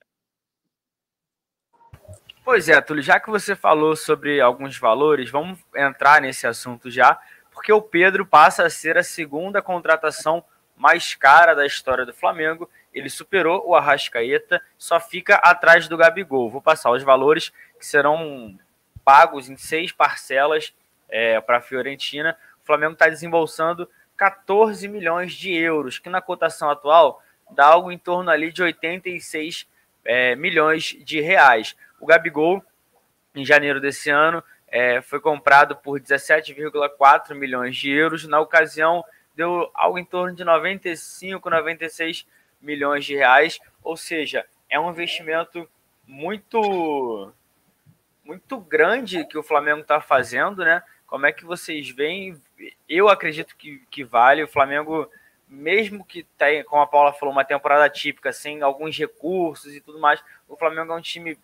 Pois é, Túlio, já que você falou sobre alguns valores, vamos entrar nesse assunto já, porque o Pedro passa a ser a segunda contratação mais cara da história do Flamengo. Ele superou o Arrascaeta, só fica atrás do Gabigol. Vou passar os valores que serão pagos em seis parcelas é, para a Fiorentina. Flamengo está desembolsando 14 milhões de euros, que na cotação atual dá algo em torno ali de 86 é, milhões de reais. O Gabigol, em janeiro desse ano, é, foi comprado por 17,4 milhões de euros. Na ocasião, deu algo em torno de 95, 96 milhões de reais. Ou seja, é um investimento muito muito grande que o Flamengo está fazendo, né? Como é que vocês veem? Eu acredito que, que vale. O Flamengo, mesmo que tenha, como a Paula falou, uma temporada típica, sem alguns recursos e tudo mais, o Flamengo é um time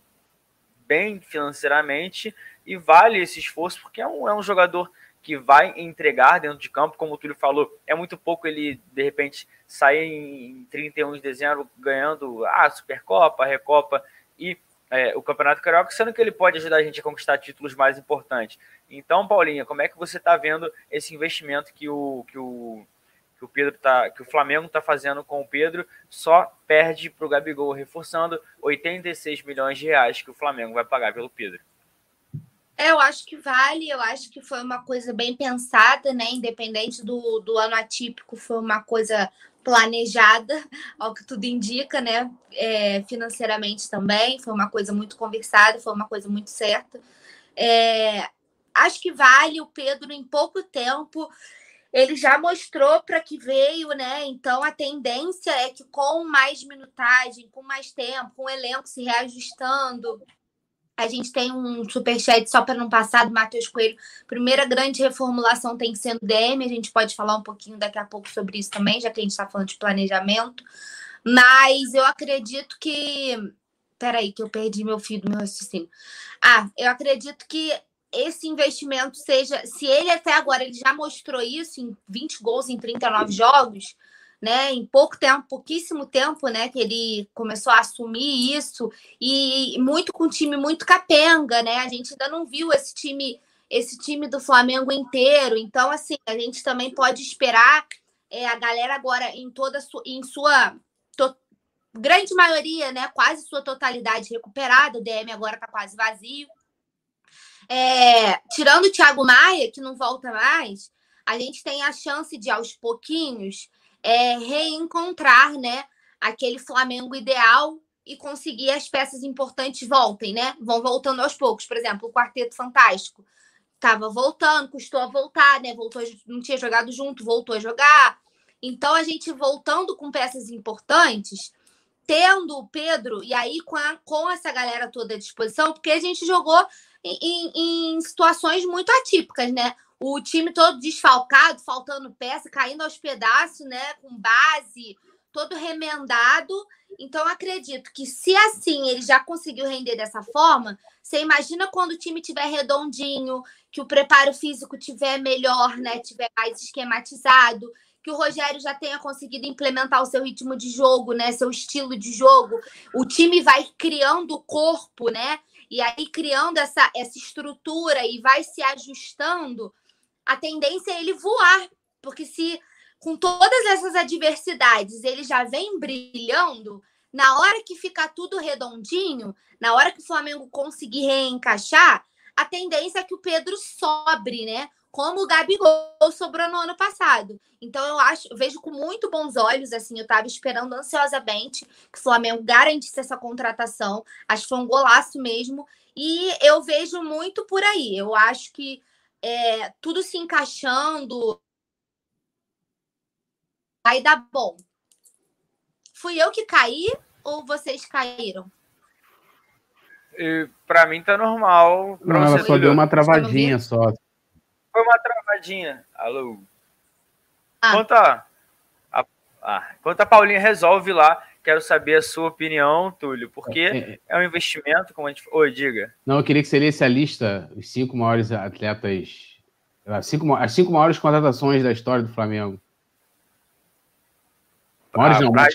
bem financeiramente e vale esse esforço, porque é um, é um jogador que vai entregar dentro de campo, como o Túlio falou, é muito pouco ele, de repente, sair em 31 de dezembro ganhando a Supercopa, a Recopa e é, o Campeonato Carioca, sendo que ele pode ajudar a gente a conquistar títulos mais importantes. Então, Paulinha, como é que você está vendo esse investimento que o, que o, que o Pedro tá, que o Flamengo está fazendo com o Pedro, só perde para o Gabigol, reforçando 86 milhões de reais que o Flamengo vai pagar pelo Pedro? É, eu acho que vale, eu acho que foi uma coisa bem pensada, né? Independente do, do ano atípico, foi uma coisa planejada, ao que tudo indica, né? É, financeiramente também, foi uma coisa muito conversada, foi uma coisa muito certa. É, acho que vale o Pedro em pouco tempo. Ele já mostrou para que veio, né? Então a tendência é que com mais minutagem, com mais tempo, com o elenco se reajustando, a gente tem um superchat só para não passar do Matheus Coelho. Primeira grande reformulação tem que ser no DM. A gente pode falar um pouquinho daqui a pouco sobre isso também, já que a gente está falando de planejamento. Mas eu acredito que. Peraí, que eu perdi meu fio do meu raciocínio. Ah, eu acredito que esse investimento seja. Se ele até agora ele já mostrou isso em 20 gols em 39 jogos né, em pouco tempo, pouquíssimo tempo, né, que ele começou a assumir isso e muito com time muito capenga, né? A gente ainda não viu esse time, esse time do Flamengo inteiro. Então, assim, a gente também pode esperar é, a galera agora em toda su, em sua grande maioria, né, quase sua totalidade recuperada. O DM agora tá quase vazio. É, tirando o Thiago Maia, que não volta mais, a gente tem a chance de aos pouquinhos é, reencontrar né, aquele Flamengo ideal e conseguir as peças importantes voltem, né? Vão voltando aos poucos. Por exemplo, o Quarteto Fantástico estava voltando, custou a voltar, né? Voltou, não tinha jogado junto, voltou a jogar. Então a gente voltando com peças importantes, tendo o Pedro, e aí com, a, com essa galera toda à disposição, porque a gente jogou em, em, em situações muito atípicas, né? O time todo desfalcado, faltando peça, caindo aos pedaços, né? Com base, todo remendado. Então, acredito que se assim ele já conseguiu render dessa forma, você imagina quando o time tiver redondinho, que o preparo físico tiver melhor, né? Tiver mais esquematizado, que o Rogério já tenha conseguido implementar o seu ritmo de jogo, né? Seu estilo de jogo. O time vai criando o corpo, né? E aí criando essa, essa estrutura e vai se ajustando a tendência é ele voar, porque se com todas essas adversidades ele já vem brilhando, na hora que ficar tudo redondinho, na hora que o Flamengo conseguir reencaixar, a tendência é que o Pedro sobre, né? Como o Gabigol sobrou no ano passado. Então eu acho, eu vejo com muito bons olhos, assim, eu estava esperando ansiosamente que o Flamengo garantisse essa contratação. Acho que foi um golaço mesmo. E eu vejo muito por aí. Eu acho que é, tudo se encaixando, vai dar bom. Fui eu que caí ou vocês caíram? Para mim tá normal. Não, ela só deu uma travadinha só. Foi uma travadinha. Alô. Ah. Enquanto, a, enquanto a Paulinha resolve lá, quero saber a sua opinião, Túlio, porque é, é, é um investimento, como a gente. Oi, diga. Não, eu queria que você lesse a lista, os cinco maiores atletas, as cinco, as cinco maiores contratações da história do Flamengo. Maiores ah, não, mais,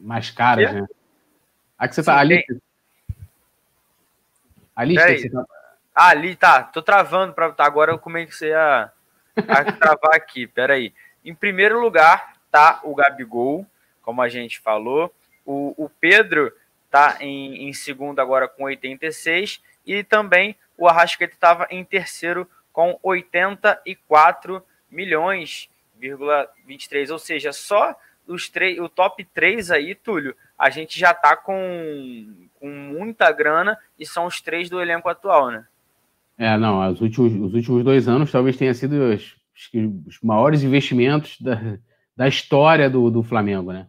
mais caras, né? A que você tá. ali. A lista que você tá. Ah, ali, tá. Tô travando para agora eu comecei a, a travar aqui. Peraí. Em primeiro lugar tá o Gabigol, como a gente falou. O, o Pedro está em, em segundo agora com 86 e também o Arrascaeta estava em terceiro com 84 milhões, 23, ou seja, só os três, o top 3 aí, Túlio, a gente já tá com, com muita grana e são os três do elenco atual, né? É, não, os últimos, os últimos dois anos talvez tenha sido os, os maiores investimentos da, da história do, do Flamengo, né?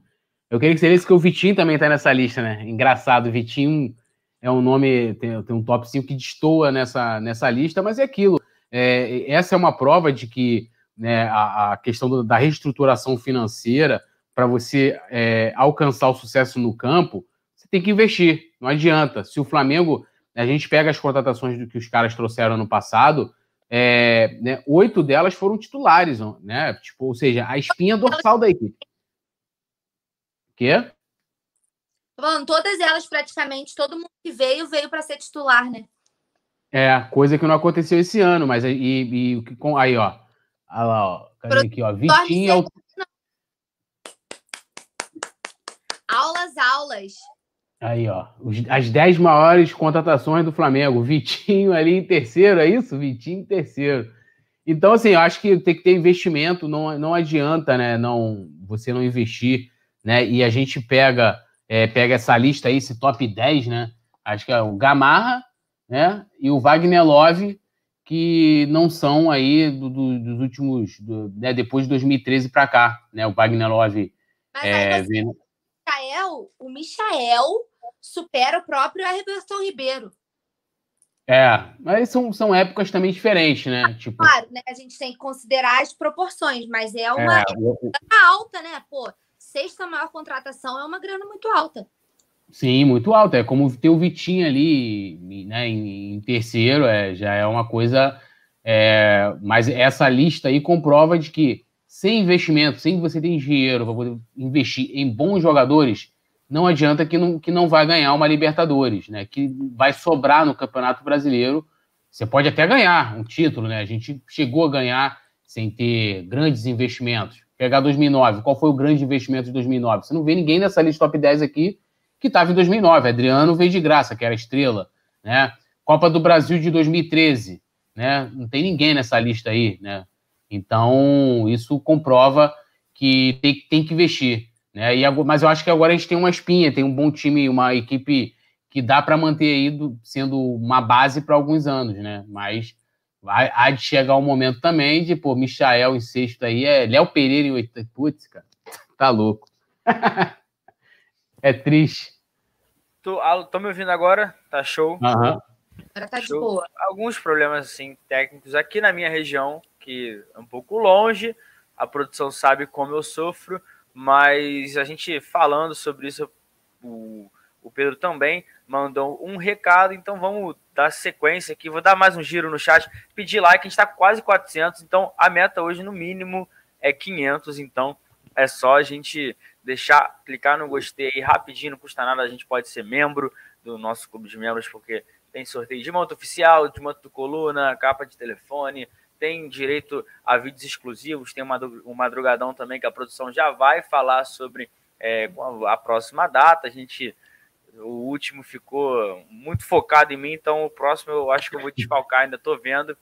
Eu queria que seria isso que o Vitinho também tá nessa lista, né? Engraçado, Vitinho é um nome, tem, tem um top 5 que destoa nessa, nessa lista, mas é aquilo. É, essa é uma prova de que né, a, a, questão do, da reestruturação financeira, para você é, alcançar o sucesso no campo, você tem que investir. Não adianta. Se o Flamengo, a gente pega as contratações do que os caras trouxeram no passado, é, né, oito delas foram titulares, né? Tipo, ou seja, a espinha dorsal da equipe. Quê? Falando, todas elas praticamente, todo mundo que veio, veio para ser titular, né? É, coisa que não aconteceu esse ano, mas e, e, e aí, ó. Olha lá, ó. Cadê aqui, ó? Vitinho. Aulas, aulas. Aí, ó. as 10 maiores contratações do Flamengo. Vitinho ali em terceiro, é isso? Vitinho em terceiro. Então, assim, eu acho que tem que ter investimento, não, não adianta, né? Não, você não investir, né? E a gente pega, é, pega essa lista aí, esse top 10, né? Acho que é o Gamarra, né? E o Wagner Love, que não são aí do, do, dos últimos, do, né? depois de 2013 para cá, né? O Wagner Love. Mas é, você... vem... Michael, o Michael supera o próprio Everton Ribeiro. É, mas são, são épocas também diferentes, né? Tipo... Claro, né? A gente tem que considerar as proporções, mas é uma é, grana alta, né? Pô, sexta maior contratação é uma grana muito alta. Sim, muito alta. É como ter o Vitinho ali, né? Em, terceiro, é, já é uma coisa. É, mas essa lista aí comprova de que sem investimento, sem você ter dinheiro para poder investir em bons jogadores, não adianta que não, que não vai ganhar uma Libertadores, né? Que vai sobrar no Campeonato Brasileiro. Você pode até ganhar um título, né? A gente chegou a ganhar sem ter grandes investimentos. Pegar 2009, qual foi o grande investimento de 2009? Você não vê ninguém nessa lista top 10 aqui que estava em 2009. Adriano veio de graça, que era estrela, né? Copa do Brasil de 2013, né? Não tem ninguém nessa lista aí, né? Então, isso comprova que tem, tem que investir. Né? E, mas eu acho que agora a gente tem uma espinha, tem um bom time, uma equipe que dá para manter aí do, sendo uma base para alguns anos, né? Mas vai, há de chegar o um momento também de, pô, Michael em sexto aí, é Léo Pereira em oito. Putz, cara, tá louco. é triste. Tô, tô me ouvindo agora? Tá show? Aham. Uhum. Agora tá de boa. Alguns problemas, assim, técnicos aqui na minha região, que é um pouco longe, a produção sabe como eu sofro, mas a gente falando sobre isso, o, o Pedro também mandou um recado, então vamos dar sequência aqui. Vou dar mais um giro no chat, pedir like, a gente está quase 400, então a meta hoje no mínimo é 500, então é só a gente deixar, clicar no gostei rapidinho, não custa nada, a gente pode ser membro do nosso clube de membros, porque tem sorteio de manto oficial, de manto do coluna, capa de telefone, tem direito a vídeos exclusivos, tem um madrugadão também que a produção já vai falar sobre é, a próxima data. A gente, o último ficou muito focado em mim, então o próximo eu acho que eu vou desfalcar, ainda estou vendo.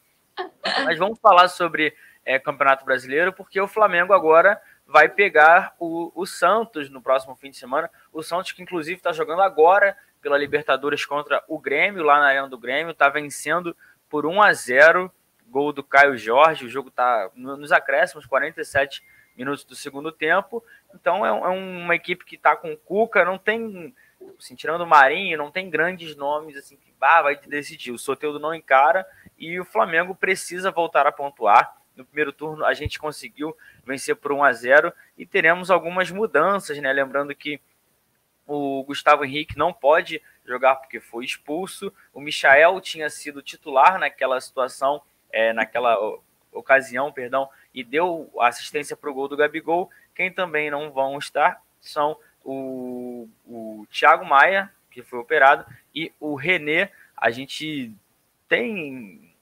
Mas vamos falar sobre é, Campeonato Brasileiro, porque o Flamengo agora vai pegar o, o Santos no próximo fim de semana. O Santos, que inclusive está jogando agora pela Libertadores contra o Grêmio, lá na Arena do Grêmio, está vencendo por 1 a 0 gol do Caio Jorge, o jogo está nos acréscimos, 47 minutos do segundo tempo. Então é, é uma equipe que está com Cuca, não tem, assim, tirando o Marinho, não tem grandes nomes assim que ah, vai decidir. O Soteudo não encara e o Flamengo precisa voltar a pontuar. No primeiro turno a gente conseguiu vencer por 1 a 0 e teremos algumas mudanças, né? Lembrando que o Gustavo Henrique não pode jogar porque foi expulso. O Michael tinha sido titular naquela situação é, naquela ocasião, perdão, e deu assistência para o gol do Gabigol. Quem também não vão estar são o, o Thiago Maia, que foi operado, e o René. A gente tem.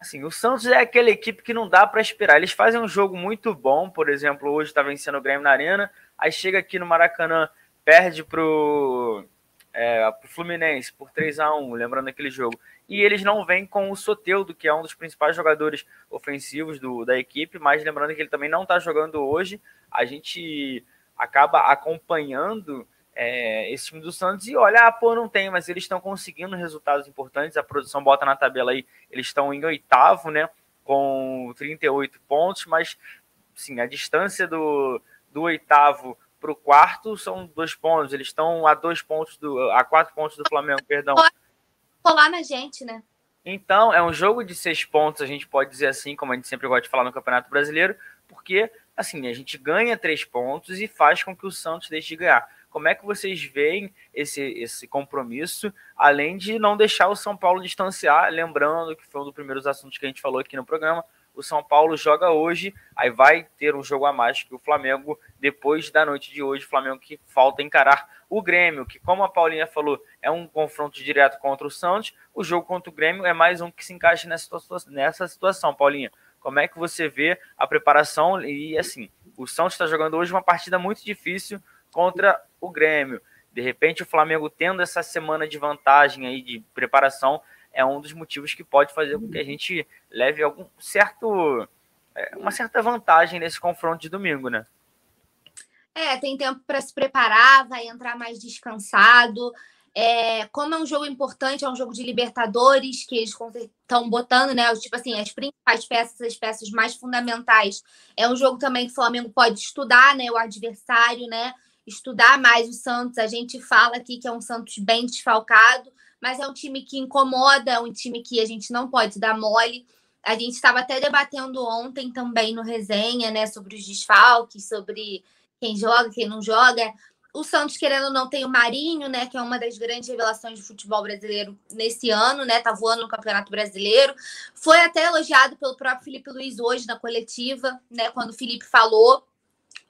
Assim, o Santos é aquela equipe que não dá para esperar. Eles fazem um jogo muito bom, por exemplo, hoje está vencendo o Grêmio na Arena, aí chega aqui no Maracanã, perde pro, é, Fluminense por 3 a 1 lembrando aquele jogo e eles não vêm com o Soteudo, que é um dos principais jogadores ofensivos do, da equipe, mas lembrando que ele também não está jogando hoje, a gente acaba acompanhando é, esse time do Santos e olha, ah, pô, não tem, mas eles estão conseguindo resultados importantes, a produção bota na tabela aí, eles estão em oitavo, né, com 38 pontos, mas sim, a distância do, do oitavo para o quarto são dois pontos, eles estão a dois pontos do, a quatro pontos do Flamengo, perdão colar na gente, né? Então, é um jogo de seis pontos, a gente pode dizer assim, como a gente sempre gosta de falar no Campeonato Brasileiro, porque, assim, a gente ganha três pontos e faz com que o Santos deixe de ganhar. Como é que vocês veem esse, esse compromisso, além de não deixar o São Paulo distanciar? Lembrando que foi um dos primeiros assuntos que a gente falou aqui no programa. O São Paulo joga hoje, aí vai ter um jogo a mais que o Flamengo depois da noite de hoje. O Flamengo que falta encarar o Grêmio, que, como a Paulinha falou, é um confronto direto contra o Santos. O jogo contra o Grêmio é mais um que se encaixa nessa, nessa situação, Paulinha. Como é que você vê a preparação? E assim, o Santos está jogando hoje uma partida muito difícil contra o Grêmio. De repente, o Flamengo tendo essa semana de vantagem aí de preparação é um dos motivos que pode fazer com que a gente leve algum certo é, uma certa vantagem nesse confronto de domingo, né? É, tem tempo para se preparar, vai entrar mais descansado. É, como é um jogo importante, é um jogo de Libertadores, que eles estão botando, né? Tipo assim, as principais peças, as peças mais fundamentais. É um jogo também que o Flamengo pode estudar, né? O adversário, né? Estudar mais o Santos. A gente fala aqui que é um Santos bem desfalcado, mas é um time que incomoda, é um time que a gente não pode dar mole. A gente estava até debatendo ontem também no resenha, né? Sobre os desfalques, sobre quem joga, quem não joga. O Santos, querendo ou não, tem o Marinho, né? Que é uma das grandes revelações do futebol brasileiro nesse ano, né? Tá voando no Campeonato Brasileiro. Foi até elogiado pelo próprio Felipe Luiz hoje na coletiva, né? Quando o Felipe falou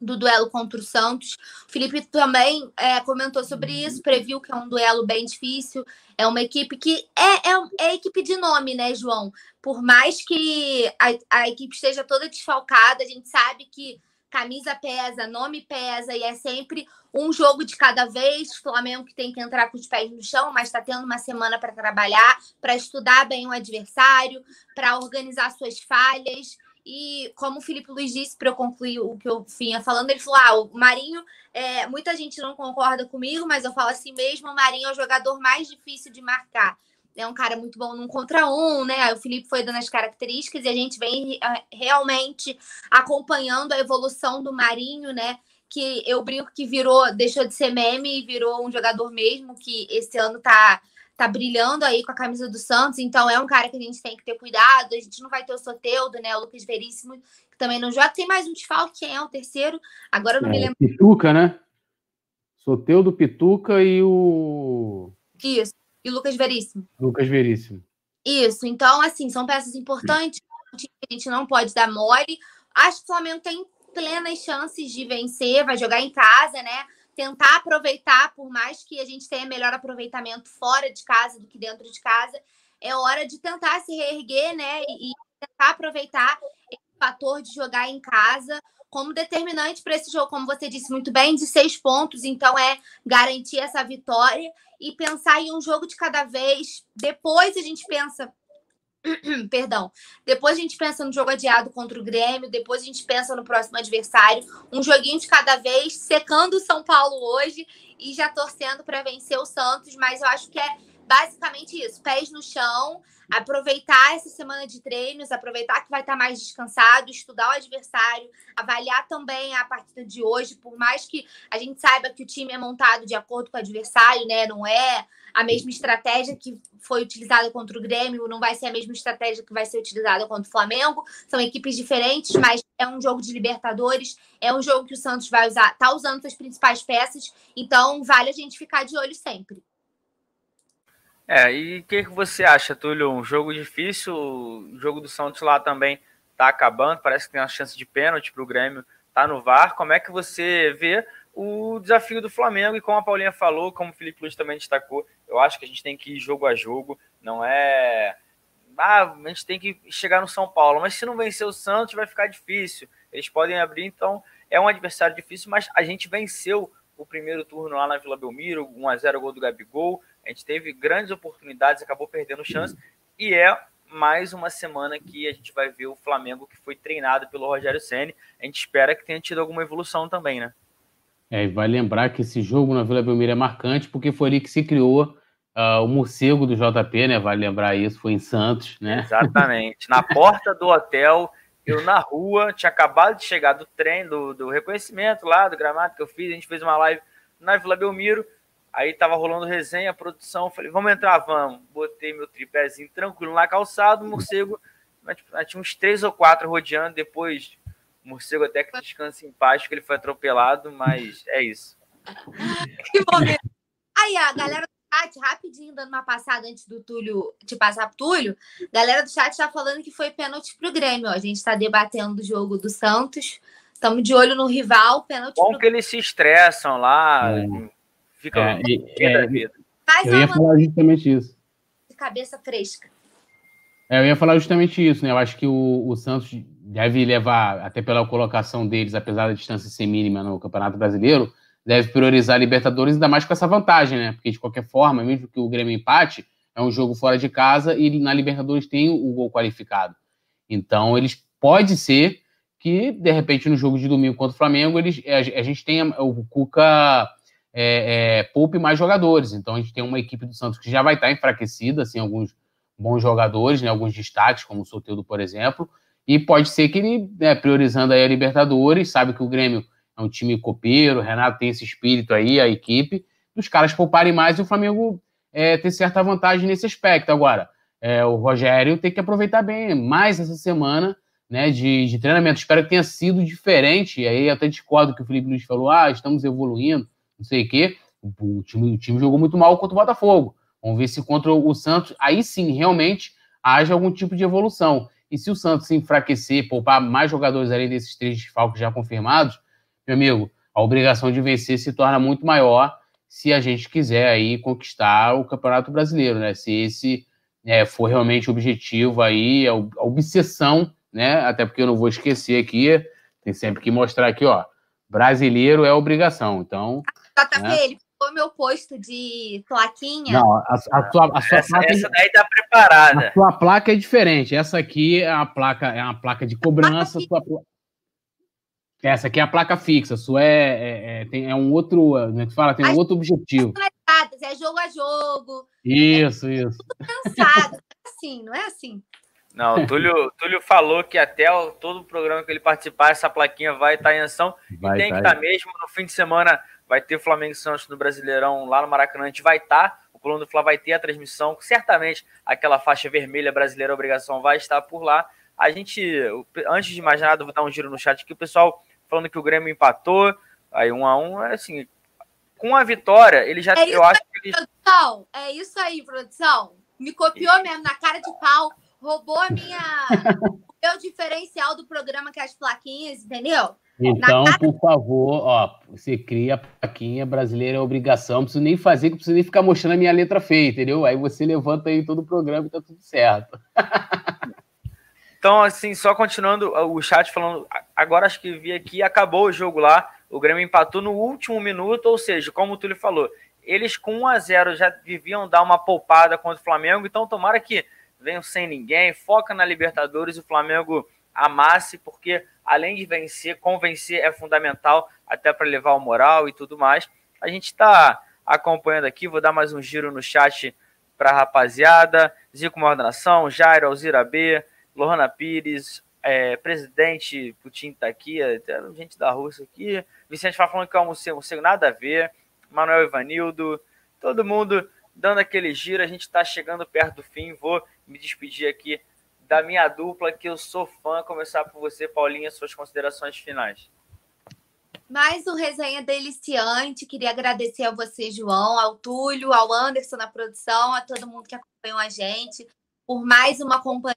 do duelo contra o Santos. O Felipe também é, comentou sobre isso, previu que é um duelo bem difícil. É uma equipe que é, é, é equipe de nome, né, João? Por mais que a, a equipe esteja toda desfalcada, a gente sabe que camisa pesa, nome pesa, e é sempre um jogo de cada vez. Flamengo que tem que entrar com os pés no chão, mas está tendo uma semana para trabalhar, para estudar bem o adversário, para organizar suas falhas. E como o Felipe Luiz disse, para eu concluir o que eu vinha falando, ele falou: ah, o Marinho, é, muita gente não concorda comigo, mas eu falo assim mesmo: o Marinho é o jogador mais difícil de marcar é um cara muito bom num contra um, né? o Felipe foi dando as características e a gente vem eh, realmente acompanhando a evolução do Marinho, né? Que eu brinco que virou, deixou de ser meme e virou um jogador mesmo, que esse ano tá, tá brilhando aí com a camisa do Santos. Então é um cara que a gente tem que ter cuidado. A gente não vai ter o Soteudo, né? O Lucas Veríssimo, que também não joga. Tem mais um desfalque, quem é o terceiro? Agora eu não é, me lembro. Pituca, né? Soteudo, Pituca e o. Isso e Lucas Veríssimo. Lucas Veríssimo. Isso, então, assim, são peças importantes a gente não pode dar mole. Acho que o Flamengo tem plenas chances de vencer, vai jogar em casa, né? Tentar aproveitar, por mais que a gente tenha melhor aproveitamento fora de casa do que dentro de casa, é hora de tentar se reerguer, né? E tentar aproveitar esse fator de jogar em casa como determinante para esse jogo, como você disse muito bem, de seis pontos. Então, é garantir essa vitória e pensar em um jogo de cada vez. Depois a gente pensa. Perdão. Depois a gente pensa no jogo adiado contra o Grêmio. Depois a gente pensa no próximo adversário. Um joguinho de cada vez, secando o São Paulo hoje e já torcendo para vencer o Santos. Mas eu acho que é basicamente isso: pés no chão, aproveitar essa semana de treinos, aproveitar que vai estar mais descansado, estudar o adversário, avaliar também a partida de hoje, por mais que a gente saiba que o time é montado de acordo com o adversário, né? Não é a mesma estratégia que foi utilizada contra o Grêmio, não vai ser a mesma estratégia que vai ser utilizada contra o Flamengo. São equipes diferentes, mas é um jogo de Libertadores, é um jogo que o Santos vai usar, tá usando suas principais peças, então vale a gente ficar de olho sempre. É, e o que, que você acha, Túlio? Um jogo difícil, o jogo do Santos lá também tá acabando, parece que tem uma chance de pênalti para o Grêmio, tá no VAR. Como é que você vê o desafio do Flamengo? E como a Paulinha falou, como o Felipe Luiz também destacou, eu acho que a gente tem que ir jogo a jogo, não é. Ah, a gente tem que chegar no São Paulo, mas se não vencer o Santos vai ficar difícil. Eles podem abrir, então é um adversário difícil, mas a gente venceu o primeiro turno lá na Vila Belmiro, 1x0 gol do Gabigol. A gente teve grandes oportunidades, acabou perdendo chance. E é mais uma semana que a gente vai ver o Flamengo que foi treinado pelo Rogério Ceni. A gente espera que tenha tido alguma evolução também, né? É, e vai lembrar que esse jogo na Vila Belmiro é marcante porque foi ali que se criou uh, o morcego do JP, né? Vale lembrar isso, foi em Santos, né? Exatamente. Na porta do hotel, eu na rua, tinha acabado de chegar do trem, do, do reconhecimento lá, do gramado que eu fiz, a gente fez uma live na Vila Belmiro. Aí tava rolando resenha, produção, falei, vamos entrar, vamos. Botei meu tripézinho tranquilo lá calçado, morcego, tipo, tinha uns três ou quatro rodeando, depois o morcego até que descansa em paz, que ele foi atropelado, mas é isso. que momento. Aí, a galera do chat, rapidinho, dando uma passada antes do Túlio, de passar pro Túlio, a galera do chat tá falando que foi pênalti pro Grêmio. Ó. A gente tá debatendo o jogo do Santos. Estamos de olho no rival, pênalti Bom pro... que eles se estressam lá, é. ficam é, é, eu ia falar justamente isso. De cabeça fresca. É, eu ia falar justamente isso, né? Eu acho que o, o Santos deve levar, até pela colocação deles, apesar da distância ser mínima no Campeonato Brasileiro, deve priorizar a Libertadores, ainda mais com essa vantagem, né? Porque, de qualquer forma, mesmo que o Grêmio empate, é um jogo fora de casa e na Libertadores tem o gol qualificado. Então, eles pode ser que, de repente, no jogo de domingo contra o Flamengo, eles, a, gente tenha o Cuca é, é, poupe mais jogadores. Então, a gente tem uma equipe do Santos que já vai estar enfraquecida, assim, alguns bons jogadores, né, alguns destaques, como o Soteldo, por exemplo, e pode ser que ele, né, priorizando aí a Libertadores, sabe que o Grêmio é um time copeiro, o Renato tem esse espírito aí, a equipe, os caras pouparem mais e o Flamengo é, ter certa vantagem nesse aspecto. Agora, é, o Rogério tem que aproveitar bem mais essa semana né, de, de treinamento. Espero que tenha sido diferente. Aí até discordo que o Felipe Luiz falou: ah, estamos evoluindo, não sei o quê. O time, o time jogou muito mal contra o Botafogo. Vamos ver se contra o Santos, aí sim, realmente haja algum tipo de evolução. E se o Santos se enfraquecer, poupar mais jogadores além desses três desfalques já confirmados, meu amigo, a obrigação de vencer se torna muito maior se a gente quiser aí conquistar o Campeonato Brasileiro, né? Se esse é, for realmente o objetivo aí, a obsessão, né? Até porque eu não vou esquecer aqui, tem sempre que mostrar aqui, ó, brasileiro é obrigação, então... JP, né? ele pegou meu posto de plaquinha. Não, a, a sua, a sua essa, placa... Essa daí tá preparada. A sua placa é diferente, essa aqui é a placa, é uma placa de cobrança, sua placa... Essa aqui é a placa fixa, sua é, é, é, tem, é um outro, como é que fala? Tem um outro objetivo. É jogo a jogo. Isso, é isso. Tudo cansado. É assim, não é assim. Não, o Túlio, Túlio falou que até o, todo o programa que ele participar, essa plaquinha vai estar tá em ação. Vai e tem tá que estar tá mesmo. No fim de semana vai ter o Flamengo e Santos no Brasileirão lá no Maracanã. A gente vai estar. Tá, o Coluna do Fla vai ter a transmissão. Certamente aquela faixa vermelha brasileira obrigação vai estar por lá. A gente, antes de mais nada, vou dar um giro no chat aqui. O pessoal falando que o Grêmio empatou, aí um a um, é assim, com a vitória, ele já, é eu acho aí, que ele... produção, é isso aí, produção, me copiou mesmo, na cara de pau, roubou a minha, o meu diferencial do programa que é as plaquinhas, entendeu? Então, por favor, ó, você cria a plaquinha brasileira é obrigação, não preciso nem fazer, não preciso nem ficar mostrando a minha letra feia, entendeu? Aí você levanta aí todo o programa e tá tudo certo. Então, assim, só continuando o chat falando, agora acho que vi aqui, acabou o jogo lá, o Grêmio empatou no último minuto, ou seja, como o Túlio falou, eles com 1 a 0 já deviam dar uma poupada contra o Flamengo, então tomara que venham sem ninguém, foca na Libertadores e o Flamengo amasse, porque além de vencer, convencer é fundamental até para levar o moral e tudo mais. A gente está acompanhando aqui, vou dar mais um giro no chat para a rapaziada, Zico Mordação, Jairo, Alzira B, Lohana Pires, é, presidente Putin está aqui, gente da Rússia aqui, Vicente Fá falando que um museu, museu nada a ver, Manuel Ivanildo, todo mundo dando aquele giro, a gente está chegando perto do fim, vou me despedir aqui da minha dupla, que eu sou fã, começar por você, Paulinha, suas considerações finais. Mais um resenha deliciante. Queria agradecer a você, João, ao Túlio, ao Anderson na produção, a todo mundo que acompanhou a gente, por mais uma companhia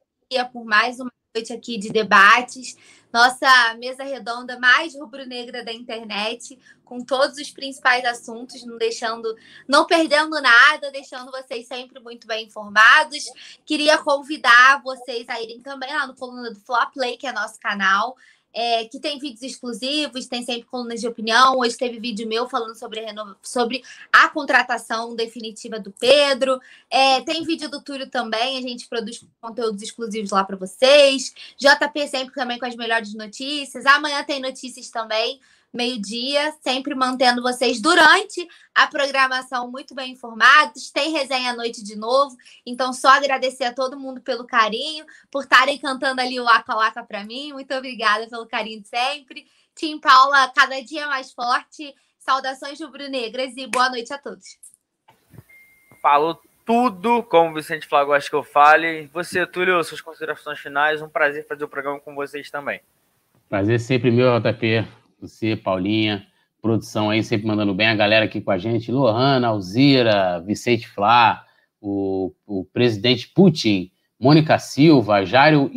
por mais uma noite aqui de debates. Nossa mesa redonda mais rubro-negra da internet, com todos os principais assuntos, não deixando, não perdendo nada, deixando vocês sempre muito bem informados. Queria convidar vocês a irem também lá no coluna do Flop Play, que é nosso canal é, que tem vídeos exclusivos, tem sempre colunas de opinião. Hoje teve vídeo meu falando sobre a, sobre a contratação definitiva do Pedro. É, tem vídeo do Túlio também, a gente produz conteúdos exclusivos lá para vocês. JP sempre também com as melhores notícias. Amanhã tem notícias também meio-dia, sempre mantendo vocês durante a programação muito bem informados. Tem resenha à noite de novo, então só agradecer a todo mundo pelo carinho, por estarem cantando ali o Laca Laca para mim. Muito obrigada pelo carinho de sempre. Tim Paula, cada dia mais forte. Saudações rubro-negras e boa noite a todos. Falou tudo, como o Vicente Flávio acho que eu fale. Você, Túlio, suas considerações finais. Um prazer fazer o programa com vocês também. Prazer sempre meu, JP você, Paulinha, produção aí, sempre mandando bem a galera aqui com a gente. Lohana, Alzira, Vicente Flá, o, o presidente Putin, Mônica Silva, Jário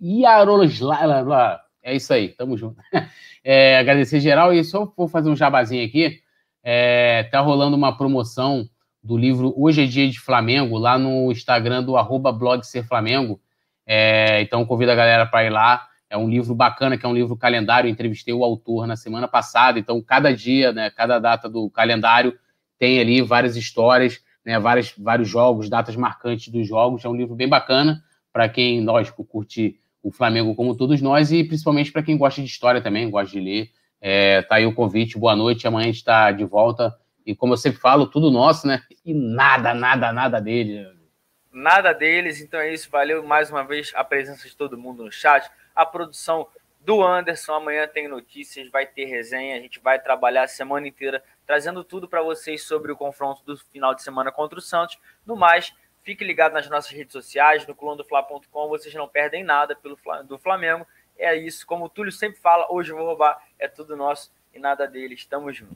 Iaroslav. É isso aí, tamo junto. É, agradecer geral e só vou fazer um jabazinho aqui. É, tá rolando uma promoção do livro Hoje é Dia de Flamengo, lá no Instagram do arroba blog Ser Flamengo. É, então convido a galera para ir lá. É um livro bacana, que é um livro calendário. Eu entrevistei o autor na semana passada. Então, cada dia, né, cada data do calendário tem ali várias histórias, né, vários, vários jogos, datas marcantes dos jogos. É um livro bem bacana para quem, lógico, curte o Flamengo como todos nós e principalmente para quem gosta de história também, gosta de ler. É, tá aí o convite, boa noite. Amanhã a gente está de volta. E como eu sempre falo, tudo nosso, né? E nada, nada, nada dele. Nada deles, então é isso. Valeu mais uma vez a presença de todo mundo no chat. A produção do Anderson. Amanhã tem notícias, vai ter resenha. A gente vai trabalhar a semana inteira trazendo tudo para vocês sobre o confronto do final de semana contra o Santos. No mais, Fique ligado nas nossas redes sociais, no colunadofla.com, vocês não perdem nada pelo do Flamengo. É isso, como o Túlio sempre fala, hoje eu vou roubar, é tudo nosso e nada deles. Tamo junto.